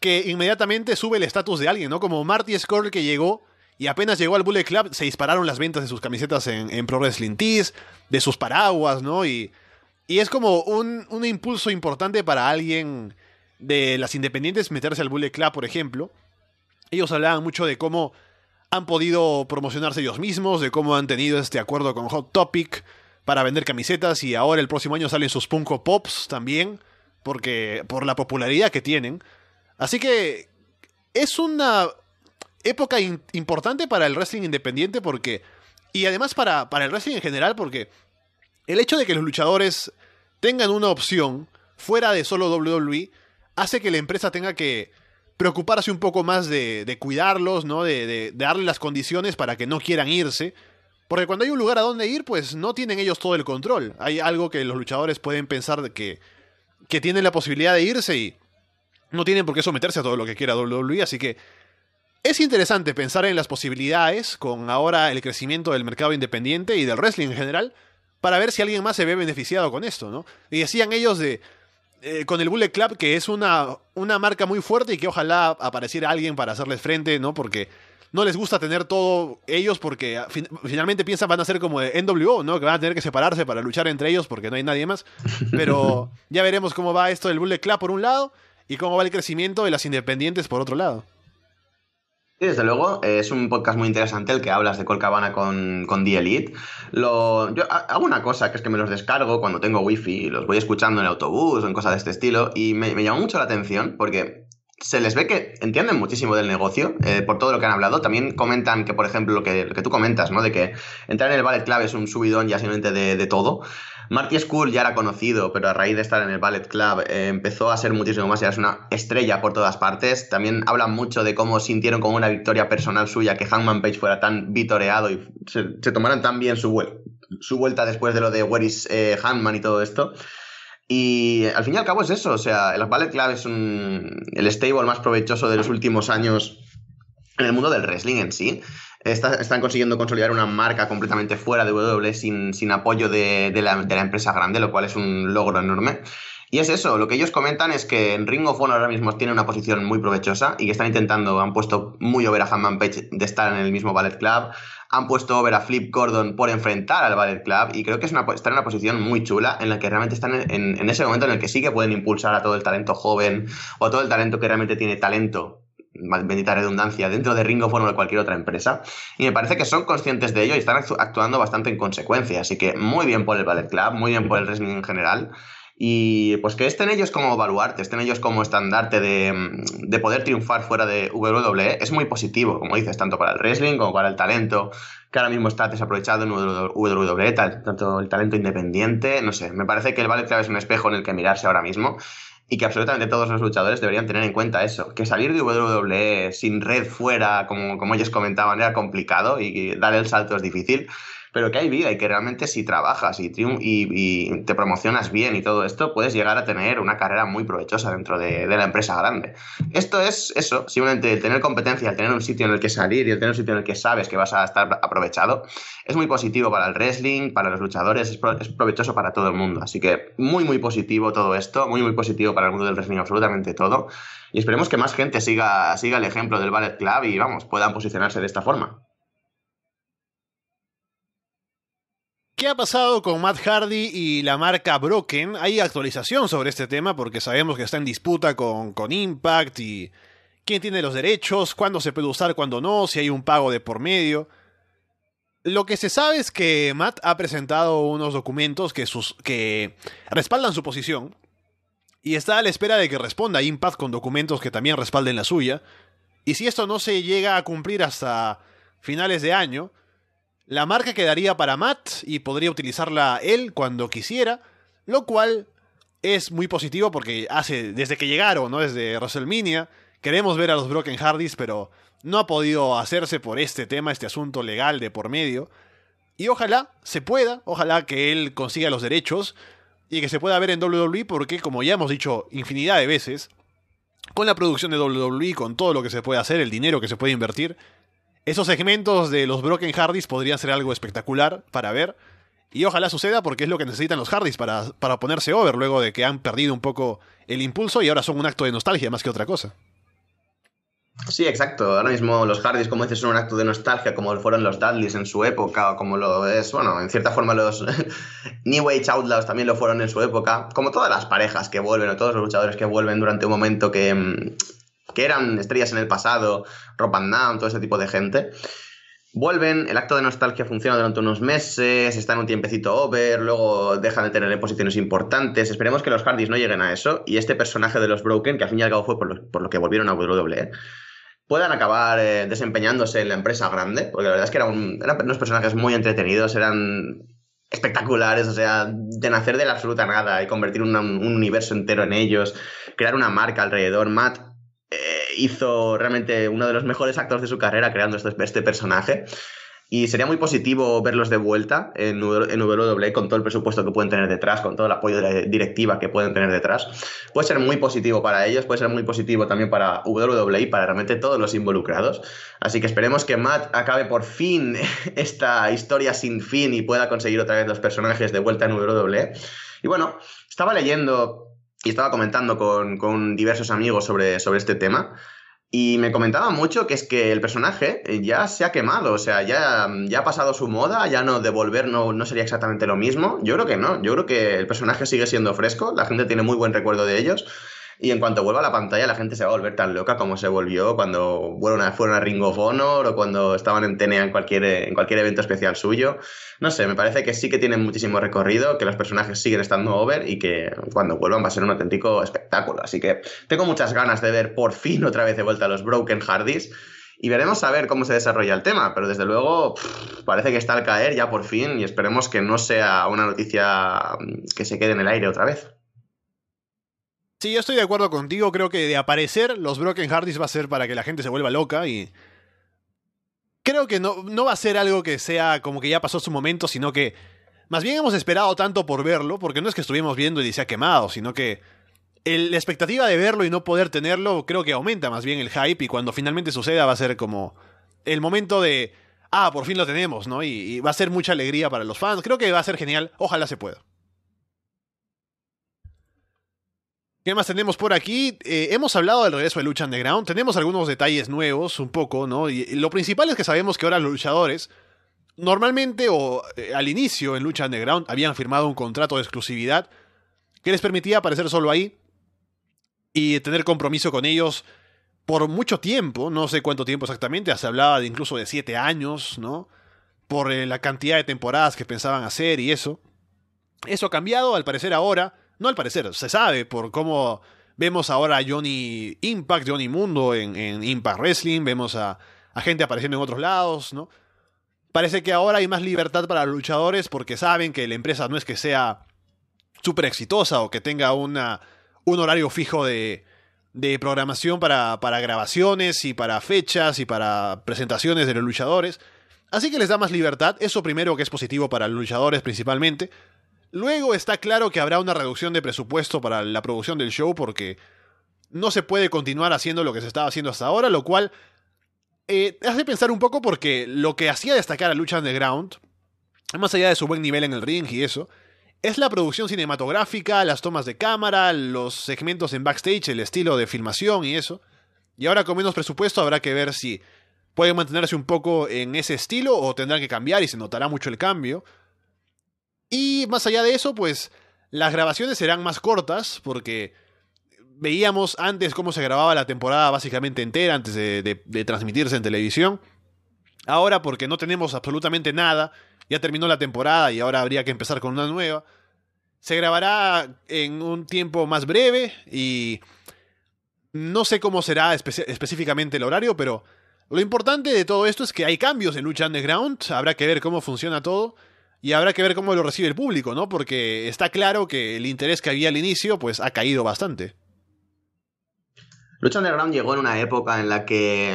que inmediatamente sube el estatus de alguien, ¿no? Como Marty Scurll que llegó y apenas llegó al Bullet Club se dispararon las ventas de sus camisetas en, en Pro Wrestling Tees, de sus paraguas, ¿no? Y, y es como un, un impulso importante para alguien de las independientes meterse al Bullet Club, por ejemplo. Ellos hablaban mucho de cómo han podido promocionarse ellos mismos, de cómo han tenido este acuerdo con Hot Topic para vender camisetas y ahora el próximo año salen sus Punko Pops también, porque por la popularidad que tienen. Así que es una época importante para el wrestling independiente porque y además para, para el wrestling en general porque el hecho de que los luchadores tengan una opción fuera de solo WWE hace que la empresa tenga que preocuparse un poco más de, de cuidarlos, ¿no? De, de- darle las condiciones para que no quieran irse. Porque cuando hay un lugar a donde ir, pues no tienen ellos todo el control. Hay algo que los luchadores pueden pensar que, que tienen la posibilidad de irse y no tienen por qué someterse a todo lo que quiera WWE. Así que es interesante pensar en las posibilidades con ahora el crecimiento del mercado independiente y del wrestling en general para ver si alguien más se ve beneficiado con esto, ¿no? Y decían ellos de eh, con el Bullet Club que es una, una marca muy fuerte y que ojalá apareciera alguien para hacerles frente, ¿no? Porque no les gusta tener todo ellos porque fin- finalmente piensan van a ser como de NWO, ¿no? Que van a tener que separarse para luchar entre ellos porque no hay nadie más. Pero ya veremos cómo va esto del Bullet Club por un lado y cómo va el crecimiento de las independientes por otro lado. Sí, desde luego, eh, es un podcast muy interesante el que hablas de Colcabana con, con The Elite. Lo, yo ha- hago una cosa, que es que me los descargo cuando tengo wifi y los voy escuchando en el autobús o en cosas de este estilo, y me, me llamó mucho la atención porque se les ve que entienden muchísimo del negocio eh, por todo lo que han hablado. También comentan que, por ejemplo, lo que, lo que tú comentas, ¿no? De que entrar en el ballet club es un subidón ya simplemente de, de todo. Marty School ya era conocido, pero a raíz de estar en el Ballet Club eh, empezó a ser muchísimo más, es una estrella por todas partes. También hablan mucho de cómo sintieron como una victoria personal suya que Hangman Page fuera tan vitoreado y se, se tomaran tan bien su, vuel- su vuelta después de lo de Where is eh, Hangman y todo esto. Y al fin y al cabo es eso, o sea, el Ballet Club es el stable más provechoso de los últimos años en el mundo del wrestling en sí. Está- están consiguiendo consolidar una marca completamente fuera de WWE sin, apoyo de, la, empresa grande, lo cual es un logro enorme. Y es eso, lo que ellos comentan es que en Ring of Honor ahora mismo tiene una posición muy provechosa y que están intentando, han puesto muy over a Hanman Page de estar en el mismo Ballet Club, han puesto over a Flip Gordon por enfrentar al Ballet Club y creo que es una, están en una posición muy chula en la que realmente están en, ese momento en el que sí que pueden impulsar a todo el talento joven o todo el talento que realmente tiene talento bendita redundancia, dentro de Ring of Honor o de cualquier otra empresa. Y me parece que son conscientes de ello y están actu- actuando bastante en consecuencia. Así que muy bien por el Ballet Club, muy bien por el wrestling en general. Y pues que estén ellos como baluarte, estén ellos como estandarte de, de poder triunfar fuera de WWE es muy positivo, como dices, tanto para el wrestling como para el talento, que ahora mismo está desaprovechado en WWE, tanto el talento independiente, no sé, me parece que el Ballet Club es un espejo en el que mirarse ahora mismo y que absolutamente todos los luchadores deberían tener en cuenta eso, que salir de WWE sin red fuera, como, como ellos comentaban, era complicado y dar el salto es difícil, pero que hay vida y que realmente si trabajas y, te promocionas bien y todo esto, puedes llegar a tener una carrera muy provechosa dentro de, de la empresa grande. Esto es eso, simplemente el tener competencia, el tener un sitio en el que salir y el tener un sitio en el que sabes que vas a estar aprovechado, es muy positivo para el wrestling, para los luchadores, es, pro- es provechoso para todo el mundo. Así que muy, muy positivo todo esto, muy, muy positivo para el mundo del wrestling, absolutamente todo. Y esperemos que más gente siga, siga el ejemplo del Ballet Club y, vamos, puedan posicionarse de esta forma. ¿Qué ha pasado con Matt Hardy y la marca Broken? Hay actualización sobre este tema porque sabemos que está en disputa con, con Impact y quién tiene los derechos, cuándo se puede usar, cuándo no, si hay un pago de por medio. Lo que se sabe es que Matt ha presentado unos documentos que, sus, que respaldan su posición y está a la espera de que responda Impact con documentos que también respalden la suya. Y si esto no se llega a cumplir hasta finales de año, la marca quedaría para Matt y podría utilizarla él cuando quisiera, lo cual es muy positivo porque hace desde que llegaron, ¿no? Desde WrestleMania, queremos ver a los Broken Hardys, pero no ha podido hacerse por este tema, este asunto legal de por medio. Y ojalá se pueda, ojalá que él consiga los derechos, y que se pueda ver en WWE porque, como ya hemos dicho infinidad de veces, con la producción de WWE, con todo lo que se puede hacer, el dinero que se puede invertir, esos segmentos de los Broken Hardys podrían ser algo espectacular para ver. Y ojalá suceda porque es lo que necesitan los Hardys para, para ponerse over luego de que han perdido un poco el impulso y ahora son un acto de nostalgia más que otra cosa. Sí, exacto. Ahora mismo los Hardys, como dices, son un acto de nostalgia, como fueron los Dudleys en su época, o como lo es, bueno, en cierta forma los New Age Outlaws también lo fueron en su época, como todas las parejas que vuelven, o todos los luchadores que vuelven durante un momento que, mm, que eran estrellas en el pasado, Rob Van Down, todo ese tipo de gente. Vuelven, el acto de nostalgia funciona durante unos meses, están un tiempecito over, luego dejan de tener posiciones importantes. Esperemos que los Hardys no lleguen a eso y este personaje de los Broken, que al fin y al cabo fue por lo, que volvieron a WWE, puedan acabar eh, desempeñándose en la empresa grande, porque la verdad es que eran, unos personajes muy entretenidos, eran espectaculares, o sea, de nacer de la absoluta nada y convertir un, un universo entero en ellos, crear una marca alrededor. Matt hizo realmente uno de los mejores actos de su carrera creando este, este personaje. Y sería muy positivo verlos de vuelta en, en WWE con todo el presupuesto que pueden tener detrás, con todo el apoyo de la directiva que pueden tener detrás. Puede ser muy positivo para ellos, puede ser muy positivo también para WWE para realmente todos los involucrados. Así que esperemos que Matt acabe por fin esta historia sin fin y pueda conseguir otra vez los personajes de vuelta en WWE. Y bueno, estaba leyendo y estaba comentando con, con diversos amigos sobre, sobre este tema. Y me comentaba mucho que es que el personaje ya se ha quemado, o sea, ya, ya ha pasado su moda, ya no devolver no, no sería exactamente lo mismo. Yo creo que no, yo creo que el personaje sigue siendo fresco, la gente tiene muy buen recuerdo de ellos. Y en cuanto vuelva a la pantalla, la gente se va a volver tan loca como se volvió cuando a, fueron a Ring of Honor o cuando estaban en TNA en cualquier, en cualquier evento especial suyo. No sé, me parece que sí que tienen muchísimo recorrido, que los personajes siguen estando over y que cuando vuelvan va a ser un auténtico espectáculo. Así que tengo muchas ganas de ver por fin otra vez de vuelta a los Broken Hardys. Y veremos a ver cómo se desarrolla el tema, pero desde luego pff, parece que está al caer ya por fin y esperemos que no sea una noticia que se quede en el aire otra vez. Sí, yo estoy de acuerdo contigo. Creo que de aparecer los Broken Hardys va a ser para que la gente se vuelva loca y. Creo que no, no va a ser algo que sea como que ya pasó su momento, sino que. Más bien hemos esperado tanto por verlo, porque no es que estuvimos viendo y se ha quemado, sino que. La expectativa de verlo y no poder tenerlo creo que aumenta más bien el hype y cuando finalmente suceda va a ser como el momento de, ah, por fin lo tenemos, ¿no? Y va a ser mucha alegría para los fans. Creo que va a ser genial. Ojalá se pueda. ¿Qué más tenemos por aquí? Eh, hemos hablado del regreso de Lucha Underground. Tenemos algunos detalles nuevos, un poco, ¿no? Y lo principal es que sabemos que ahora los luchadores, normalmente o eh, al inicio en Lucha Underground, habían firmado un contrato de exclusividad que les permitía aparecer solo ahí y tener compromiso con ellos por mucho tiempo, no sé cuánto tiempo exactamente, se hablaba de incluso de siete años, ¿no? Por eh, la cantidad de temporadas que pensaban hacer y eso. Eso ha cambiado, al parecer ahora no al parecer, se sabe por cómo vemos ahora a Johnny Impact, Johnny Mundo en, en Impact Wrestling, vemos a, a, gente apareciendo en otros lados, ¿no? Parece que ahora hay más libertad para los luchadores porque saben que la empresa no es que sea súper exitosa o que tenga una, un horario fijo de, de programación para, para grabaciones y para fechas y para presentaciones de los luchadores. Así que les da más libertad, eso primero que es positivo para los luchadores principalmente. Luego está claro que habrá una reducción de presupuesto para la producción del show porque no se puede continuar haciendo lo que se estaba haciendo hasta ahora, lo cual eh, hace pensar un poco porque lo que hacía destacar a Lucha Underground, más allá de su buen nivel en el ring y eso, es la producción cinematográfica, las tomas de cámara, los segmentos en backstage, el estilo de filmación y eso. Y ahora con menos presupuesto habrá que ver si pueden mantenerse un poco en ese estilo o tendrán que cambiar y se notará mucho el cambio. Y más allá de eso, pues las grabaciones serán más cortas porque veíamos antes cómo se grababa la temporada básicamente entera antes de, transmitirse en televisión. Ahora porque no tenemos absolutamente nada, ya terminó la temporada y ahora habría que empezar con una nueva. Se grabará en un tiempo más breve y no sé cómo será espe específicamente el horario, pero lo importante de todo esto es que hay cambios en Lucha Underground, habrá que ver cómo funciona todo. Y habrá que ver cómo lo recibe el público, ¿no? Porque está claro que el interés que había al inicio, pues ha caído bastante. Lucha Underground llegó en una época en la que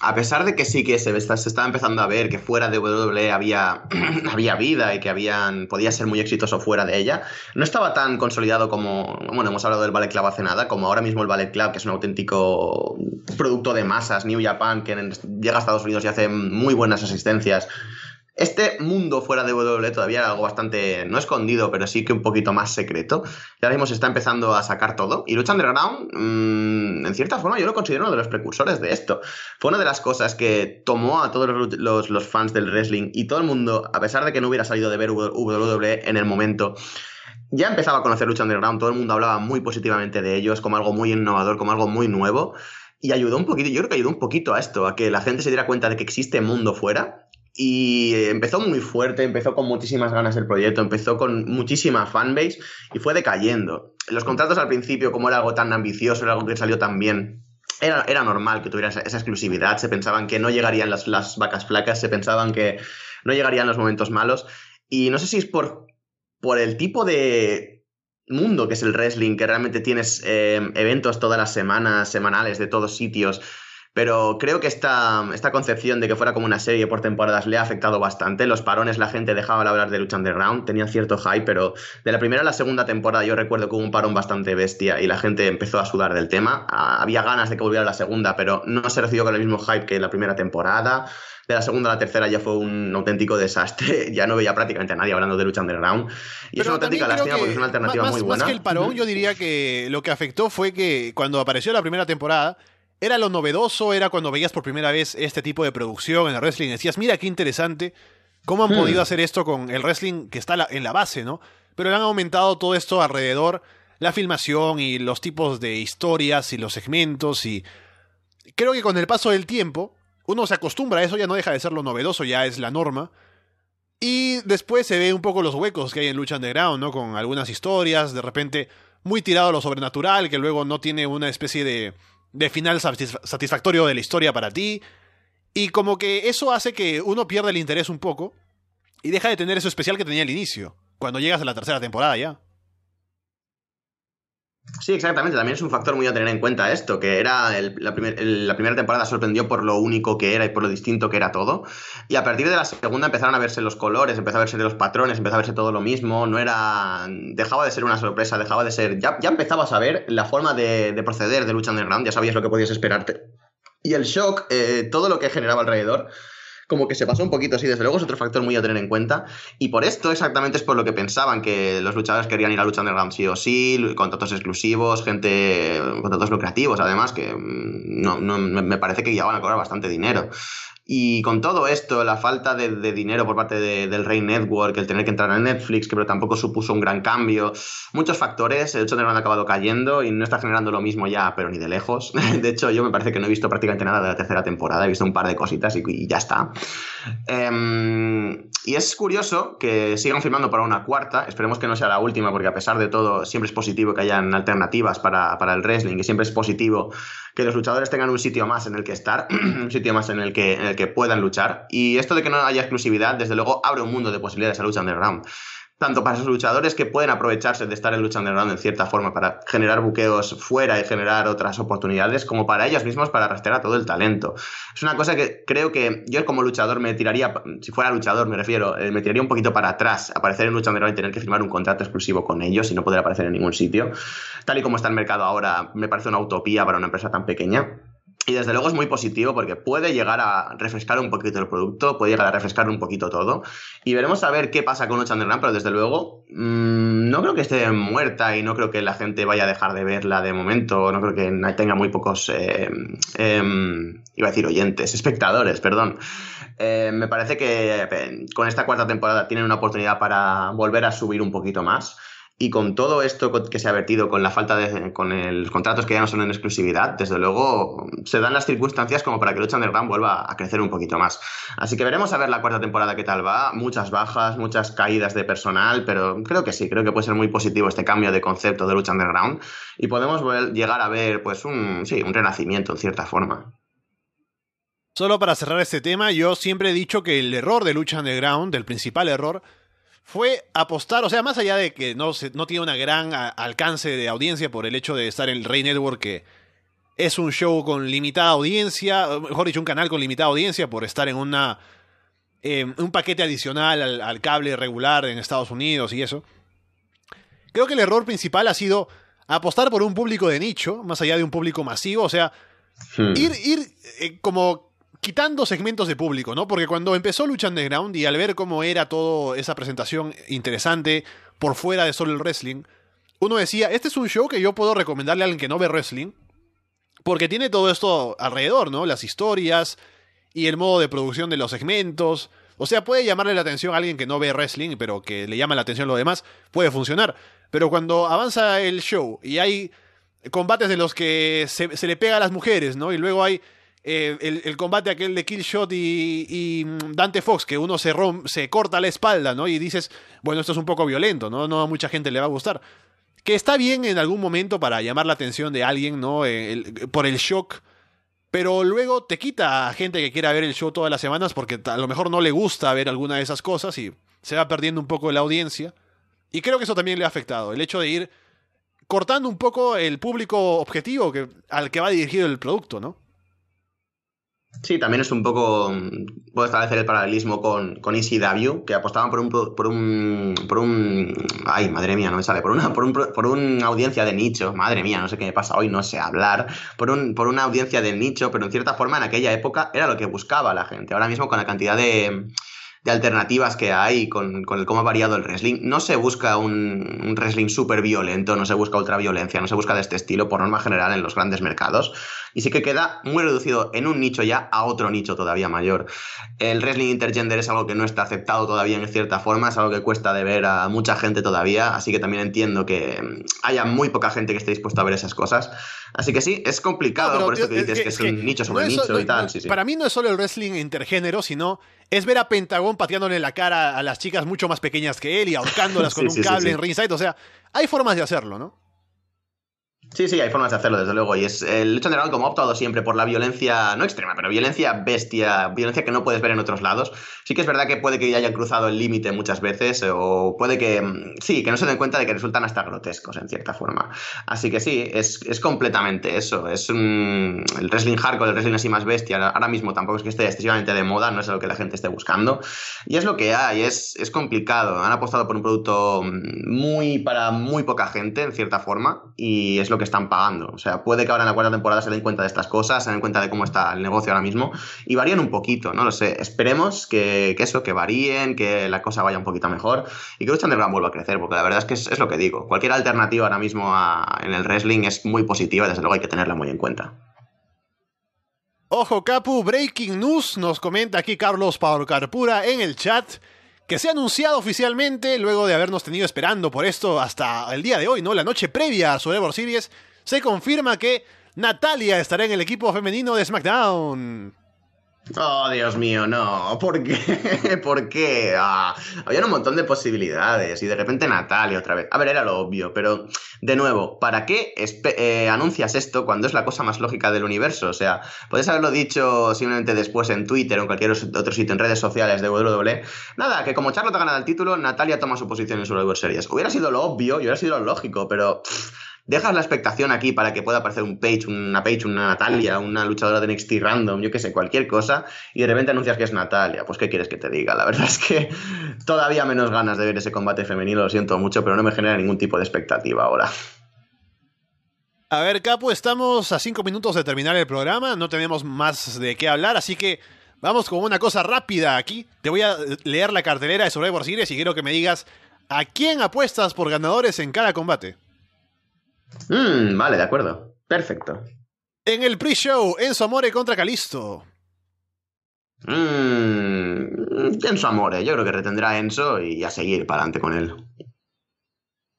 a pesar de que sí que se, se estaba empezando a ver que fuera de WWE había, había vida y que habían, podía ser muy exitoso fuera de ella, no estaba tan consolidado como, bueno, hemos hablado del Ballet Club hace nada, como ahora mismo el Ballet Club, que es un auténtico producto de masas, New Japan, que llega a Estados Unidos y hace muy buenas asistencias este mundo fuera de WWE todavía era algo bastante, no escondido, pero sí que un poquito más secreto. Ya mismo se está empezando a sacar todo. Y Lucha Underground, mmm, en cierta forma, yo lo considero uno de los precursores de esto. Fue una de las cosas que tomó a todos los, los, fans del wrestling y todo el mundo, a pesar de que no hubiera salido de ver WWE en el momento, ya empezaba a conocer Lucha Underground. Todo el mundo hablaba muy positivamente de ellos, como algo muy innovador, como algo muy nuevo. Y ayudó un poquito, yo creo que ayudó un poquito a esto, a que la gente se diera cuenta de que existe mundo fuera y empezó muy fuerte, empezó con muchísimas ganas el proyecto, empezó con muchísima fanbase y fue decayendo. Los contratos al principio, como era algo tan ambicioso, era algo que salió tan bien, era, era normal que tuviera esa, exclusividad, se pensaban que no llegarían las, las, vacas flacas, se pensaban que no llegarían los momentos malos. Y no sé si es por, por el tipo de mundo que es el wrestling, que realmente tienes eh, eventos todas las semanas, semanales, de todos sitios pero creo que esta, esta concepción de que fuera como una serie por temporadas le ha afectado bastante. Los parones, la gente dejaba de hablar de Lucha Underground, tenían cierto hype, pero de la primera a la segunda temporada yo recuerdo que hubo un parón bastante bestia y la gente empezó a sudar del tema. Ah, había ganas de que volviera la segunda, pero no se recibió con el mismo hype que la primera temporada. De la segunda a la tercera ya fue un auténtico desastre. Ya no veía prácticamente a nadie hablando de Lucha Underground. Y es una auténtica lástima porque es una alternativa muy buena. Más que el parón, yo diría que lo que afectó fue que cuando apareció la primera temporada, era lo novedoso, era cuando veías por primera vez este tipo de producción en el wrestling. Decías, mira qué interesante, cómo han hmm. podido hacer esto con el wrestling que está en la base, ¿no? Pero le han aumentado todo esto alrededor, la filmación y los tipos de historias y los segmentos y... Creo que con el paso del tiempo, uno se acostumbra a eso, ya no deja de ser lo novedoso, ya es la norma. Y después se ve un poco los huecos que hay en Lucha Underground, ¿no? Con algunas historias, de repente muy tirado a lo sobrenatural, que luego no tiene una especie de de final satisfactorio de la historia para ti. Y como que eso hace que uno pierda el interés un poco y deja de tener eso especial que tenía al inicio, cuando llegas a la tercera temporada ya. Sí, exactamente. También es un factor muy a tener en cuenta esto, que era la, primera temporada sorprendió por lo único que era y por lo distinto que era todo. Y a partir de la segunda empezaron a verse los colores, empezó a verse los patrones, empezó a verse todo lo mismo. No era. Dejaba de ser una sorpresa, dejaba de ser. Ya, ya empezabas a ver la forma de, proceder de Lucha Underground, ya sabías lo que podías esperarte. Y el shock, eh, todo lo que generaba alrededor como que se pasó un poquito, sí, desde luego es otro factor muy a tener en cuenta. Y por esto exactamente es por lo que pensaban que los luchadores querían ir a lucha underground sí o sí, contratos exclusivos, gente, contratos lucrativos, además, que mm, no, no, me parece que ya van a cobrar bastante dinero. Y con todo esto, la falta de, dinero por parte del Rey Network, el tener que entrar a Netflix, que pero tampoco supuso un gran cambio, muchos factores, el hecho de han acabado cayendo y no está generando lo mismo ya, pero ni de lejos. De hecho, yo me parece que no he visto prácticamente nada de la tercera temporada, he visto un par de cositas y, ya está. Em, y es curioso que sigan firmando para una cuarta, esperemos que no sea la última, porque a pesar de todo, siempre es positivo que hayan alternativas para, para el wrestling y siempre es positivo que los luchadores tengan un sitio más en el que estar, un sitio más en el que, en el que puedan luchar. Y esto de que no haya exclusividad, desde luego, abre un mundo de posibilidades a lucha underground tanto para esos luchadores que pueden aprovecharse de estar en lucha underground en cierta forma para generar buqueos fuera y generar otras oportunidades, como para ellos mismos para arrastrar a todo el talento. Es una cosa que creo que yo como luchador me tiraría, si fuera luchador me refiero, eh, me tiraría un poquito para atrás, aparecer en lucha underground y tener que firmar un contrato exclusivo con ellos y no poder aparecer en ningún sitio. Tal y como está el mercado ahora, me parece una utopía para una empresa tan pequeña. Y desde luego es muy positivo porque puede llegar a refrescar un poquito el producto, puede llegar a refrescar un poquito todo. Y veremos a ver qué pasa con Lucha Underground, pero desde luego mmm, no creo que esté muerta y no creo que la gente vaya a dejar de verla de momento. No creo que tenga muy pocos, eh, eh, iba a decir oyentes, espectadores, perdón. Eh, me parece que eh, con esta cuarta temporada tienen una oportunidad para volver a subir un poquito más. Y con todo esto que se ha vertido, con la falta de. con los contratos que ya no son en exclusividad, desde luego se dan las circunstancias como para que Lucha Underground vuelva a crecer un poquito más. Así que veremos a ver la cuarta temporada qué tal va. Muchas bajas, muchas caídas de personal, pero creo que sí, creo que puede ser muy positivo este cambio de concepto de Lucha Underground. Y podemos llegar a ver, pues, un, sí, un renacimiento en cierta forma. Solo para cerrar este tema, yo siempre he dicho que el error de Lucha Underground, el principal error, fue apostar, o sea, más allá de que no, no tiene una gran alcance de audiencia por el hecho de estar en el Rey Network, que es un show con limitada audiencia, mejor dicho, un canal con limitada audiencia por estar en una eh, un paquete adicional al, al, cable regular en Estados Unidos y eso. Creo que el error principal ha sido apostar por un público de nicho, más allá de un público masivo, o sea, hmm. ir, ir eh, como quitando segmentos de público, ¿no? Porque cuando empezó Lucha Underground y al ver cómo era toda esa presentación interesante por fuera de solo el wrestling, uno decía, este es un show que yo puedo recomendarle a alguien que no ve wrestling, porque tiene todo esto alrededor, ¿no? Las historias y el modo de producción de los segmentos. O sea, puede llamarle la atención a alguien que no ve wrestling, pero que le llama la atención lo demás, puede funcionar. Pero cuando avanza el show y hay combates de los que se, le pega a las mujeres, ¿no? Y luego hay eh, el, combate aquel de Killshot y, y Dante Fox, que uno se, se corta la espalda, ¿no? Y dices, bueno, esto es un poco violento, ¿no? No a mucha gente le va a gustar. Que está bien en algún momento para llamar la atención de alguien, ¿no? Eh, por el shock. Pero luego te quita a gente que quiera ver el show todas las semanas porque a lo mejor no le gusta ver alguna de esas cosas y se va perdiendo un poco la audiencia. Y creo que eso también le ha afectado, el hecho de ir cortando un poco el público objetivo que, al que va dirigido el producto, ¿no? Sí, también es un poco. Puedo establecer el paralelismo con, con ECW, que apostaban por un, por un. por un. Ay, madre mía, no me sale. Por una, por, un, por una audiencia de nicho. Madre mía, no sé qué me pasa hoy, no sé hablar. Por, un, por una audiencia de nicho, pero en cierta forma en aquella época era lo que buscaba la gente. Ahora mismo, con la cantidad de de alternativas que hay con, con, el cómo ha variado el wrestling. No se busca un, un wrestling súper violento, no se busca ultraviolencia, no se busca de este estilo por norma general en los grandes mercados. Y sí que queda muy reducido en un nicho ya a otro nicho todavía mayor. El wrestling intergender es algo que no está aceptado todavía en cierta forma, es algo que cuesta de ver a mucha gente todavía, así que también entiendo que haya muy poca gente que esté dispuesta a ver esas cosas. Así que sí, es complicado por esto que dices que, es, un nicho sobre nicho y tal. Para mí no es solo el wrestling intergénero, sino es ver a Pentagón pateándole la cara a las chicas mucho más pequeñas que él y ahorcándolas con un cable en ringside. O sea, hay formas de hacerlo, ¿no? Sí, sí, hay formas de hacerlo, desde luego. Y es el hecho general como ha optado siempre por la violencia, no extrema, pero violencia bestia, violencia que no puedes ver en otros lados. Sí que es verdad que puede que ya hayan cruzado el límite muchas veces, o puede que, mm, sí, que no se den cuenta de que resultan hasta grotescos, en cierta forma. Así que sí, es, es completamente eso. Es un, el wrestling hardcore, el wrestling así más bestia, ahora mismo tampoco es que esté excesivamente de moda, no es lo que la gente esté buscando. Y es lo que hay, es, es complicado. Han apostado por un producto mm, muy, para muy poca gente, en cierta forma, y es lo que están pagando. O sea, puede que ahora en la cuarta temporada se den cuenta de estas cosas, se den cuenta de cómo está el negocio ahora mismo y varíen un poquito, no lo sé. Esperemos que, eso, que varíen, que la cosa vaya un poquito mejor y que Lucha Underground vuelva a crecer, porque la verdad es que es, lo que digo. Cualquier alternativa ahora mismo en el wrestling es muy positiva y desde luego hay que tenerla muy en cuenta. Ojo Capu, Breaking News, nos comenta aquí Carlos Carpura en el chat que se ha anunciado oficialmente, luego de habernos tenido esperando por esto hasta el día de hoy, ¿no? La noche previa a Survivor Series, se confirma que Natalia estará en el equipo femenino de SmackDown. Oh, Dios mío, no. ¿Por qué? ¿Por qué? Ah, había un montón de posibilidades y de repente Natalia otra vez. A ver, era lo obvio, pero de nuevo, ¿para qué eh, anuncias esto cuando es la cosa más lógica del universo? O sea, puedes haberlo dicho simplemente después en Twitter o en cualquier otro sitio en redes sociales de WWE. Nada, que como Charlotte ha ganado el título, Natalia toma su posición en Survivor Series. Hubiera sido lo obvio y hubiera sido lo lógico, pero dejas la expectación aquí para que pueda aparecer un Page, una Page, una Natalia, una luchadora de NXT random, yo qué sé, cualquier cosa, y de repente anuncias que es Natalia. Pues, ¿qué quieres que te diga? La verdad es que todavía menos ganas de ver ese combate femenino, lo siento mucho, pero no me genera ningún tipo de expectativa ahora. A ver, Capo, estamos a cinco minutos de terminar el programa, no tenemos más de qué hablar, así que vamos con una cosa rápida aquí. Te voy a leer la cartelera de Survivor Series y quiero que me digas a quién apuestas por ganadores en cada combate. Mm, vale, de acuerdo. Perfecto. En el pre-show, Enzo Amore contra Calisto. Mmm. Enzo Amore, yo creo que retendrá Enzo y a seguir para adelante con él.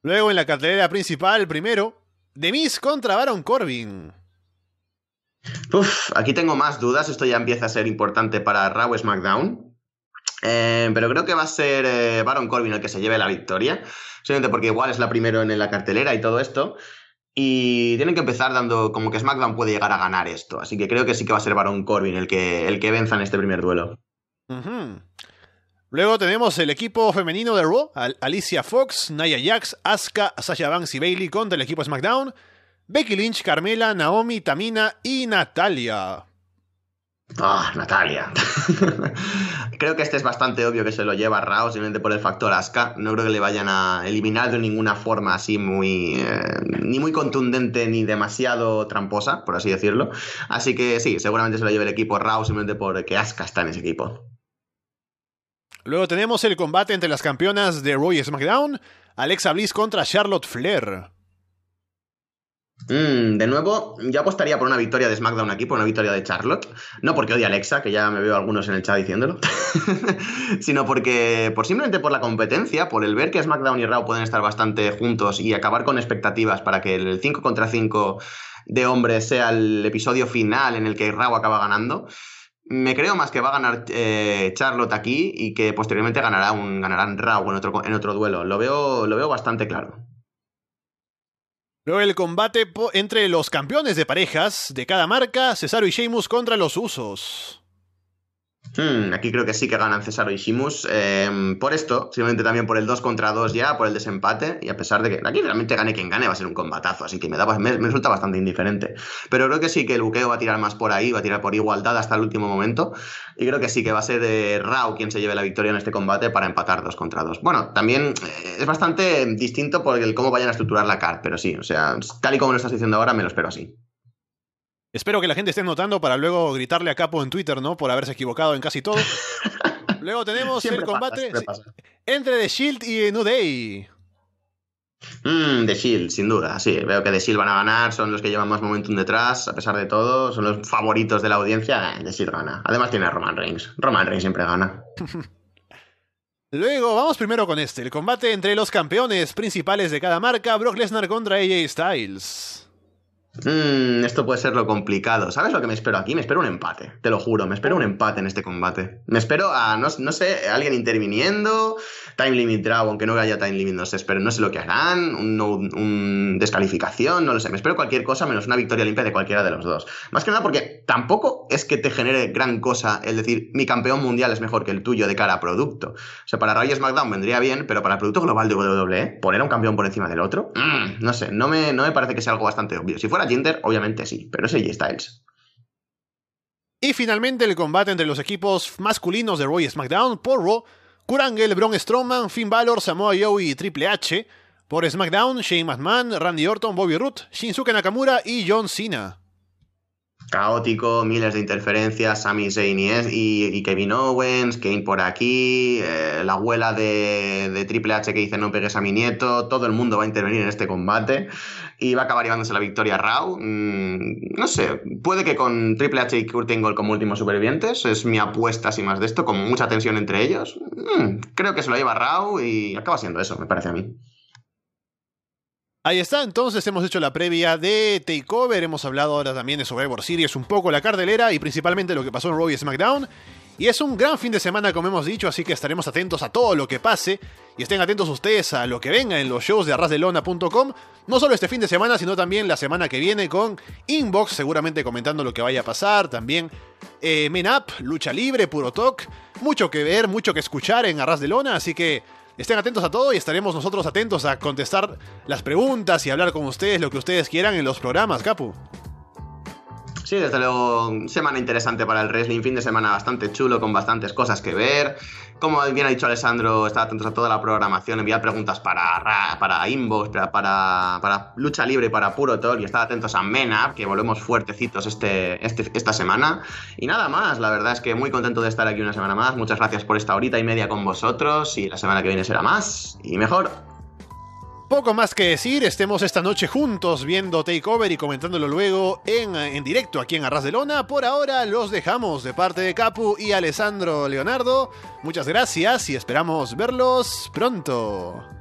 Luego en la cartelera principal, primero, Demis contra Baron Corbin. Uf, aquí tengo más dudas. Esto ya empieza a ser importante para Raw SmackDown. Eh, pero creo que va a ser eh, Baron Corbin el que se lleve la victoria. Simplemente porque igual es la primera en la cartelera y todo esto. Y tienen que empezar dando como que SmackDown puede llegar a ganar esto. Así que creo que sí que va a ser Baron Corbin el que, el que venza en este primer duelo. Luego tenemos el equipo femenino de Raw, Alicia Fox, Nia Jax, Asuka, Sasha Banks y Bailey contra el equipo SmackDown. Becky Lynch, Carmela, Naomi, Tamina y Natalia. Ah, Natalia. creo que este es bastante obvio que se lo lleva Raw simplemente por el factor Asuka. No creo que le vayan a eliminar de ninguna forma así muy. Eh, ni muy contundente ni demasiado tramposa, por así decirlo. Así que sí, seguramente se lo lleve el equipo Raw simplemente porque Asuka está en ese equipo. Luego tenemos el combate entre las campeonas de Roy SmackDown, Alexa Bliss contra Charlotte Flair. Mm, de nuevo, yo apostaría por una victoria de SmackDown aquí, por una victoria de Charlotte. No porque odie a Alexa, que ya me veo algunos en el chat diciéndolo, sino porque, por simplemente por la competencia, por el ver que SmackDown y Raw pueden estar bastante juntos y acabar con expectativas para que el 5 contra 5 de hombres sea el episodio final en el que Raw acaba ganando. Me creo más que va a ganar eh, Charlotte aquí y que posteriormente ganará un, ganarán Raw en otro, en otro duelo. Lo veo, lo veo bastante claro. El combate entre los campeones de parejas de cada marca, Cesaro y Sheamus contra los Usos. Hmm, aquí creo que sí que ganan Cesaro y Shimus. Em, por esto, simplemente también por el 2 contra 2 ya, por el desempate. Y a pesar de que aquí realmente gane quien gane, va a ser un combatazo. Así que me, da, me, resulta bastante indiferente. Pero creo que sí que el buqueo va a tirar más por ahí, va a tirar por igualdad hasta el último momento. Y creo que sí que va a ser de Rao quien se lleve la victoria en este combate para empatar 2 contra 2. Bueno, también eh, es bastante distinto por el cómo vayan a estructurar la card. Pero sí, o sea, tal y como lo estás diciendo ahora, me lo espero así. Espero que la gente esté notando para luego gritarle a Capo en Twitter, ¿no? Por haberse equivocado en casi todo. luego tenemos el combate entre The Shield y New Day. Mm, The Shield, sin duda, sí. Veo que The Shield van a ganar, son los que llevan más momentum detrás, a pesar de todo, son los favoritos de la audiencia. Eh, The Shield gana. Además tiene a Roman Reigns. Roman Reigns siempre gana. Luego, vamos primero con este, el combate entre los campeones principales de cada marca, Brock Lesnar contra AJ Styles. Mmm, esto puede ser lo complicado. ¿Sabes lo que me espero aquí? Me espero un empate, te lo juro, me espero un empate en este combate. Me espero a, no, sé, alguien interviniendo, time limit draw, aunque no haya time limit, no sé, espero, no sé lo que harán, un, descalificación, no lo sé. Me espero cualquier cosa menos una victoria limpia de cualquiera de los dos. Más que nada porque tampoco es que te genere gran cosa el decir mi campeón mundial es mejor que el tuyo de cara a producto. O sea, para Raw SmackDown vendría bien, pero para el producto global de WWE, poner a un campeón por encima del otro, mm, no sé, no me, no me parece que sea algo bastante obvio. Si fuera Jinder, obviamente sí, pero es AJ Styles. Y finalmente el combate entre los equipos masculinos de Roy SmackDown por Raw, Kurt Angle, Braun Strowman, Finn Balor, Samoa Joe y Triple H. Por SmackDown, Shane McMahon, Randy Orton, Bobby Roode, Shinsuke Nakamura y John Cena caótico, miles de interferencias, Sami Zayn y, Kevin Owens, Kane por aquí, eh, la abuela de, Triple H que dice no pegues a mi nieto, todo el mundo va a intervenir en este combate y va a acabar llevándose la victoria Raw. Mm, no sé, puede que con Triple H y Kurt Angle como últimos supervivientes, es mi apuesta sin más de esto, con mucha tensión entre ellos. Mm, creo que se lo lleva Raw y acaba siendo eso, me parece a mí. Ahí está, entonces hemos hecho la previa de Takeover, hemos hablado ahora también de Survivor Series, un poco la cartelera y principalmente lo que pasó en Raw y SmackDown. Y es un gran fin de semana, como hemos dicho, así que estaremos atentos a todo lo que pase y estén atentos ustedes a lo que venga en los shows de arrasdelona.com, no solo este fin de semana, sino también la semana que viene con Inbox, seguramente comentando lo que vaya a pasar, también eh, Up, Lucha Libre, Puro Talk, mucho que ver, mucho que escuchar en Arras de Lona, así que Estén atentos a todo y estaremos nosotros atentos a contestar las preguntas y hablar con ustedes lo que ustedes quieran en los programas, Capu. Sí, desde luego, semana interesante para el wrestling, fin de semana bastante chulo, con bastantes cosas que ver. Como bien ha dicho Alessandro, estar atentos a toda la programación, enviar preguntas para, para Inbox, para, para, Lucha Libre para Puro Talk, y estar atentos a Mena, que volvemos fuertecitos este, este, esta semana. Y nada más, la verdad es que muy contento de estar aquí una semana más. Muchas gracias por esta horita y media con vosotros, y la semana que viene será más y mejor. Poco más que decir, estemos esta noche juntos viendo Takeover y comentándolo luego en, en directo aquí en Arras de Lona. Por ahora los dejamos de parte de Capu y Alessandro Leonardo. Muchas gracias y esperamos verlos pronto.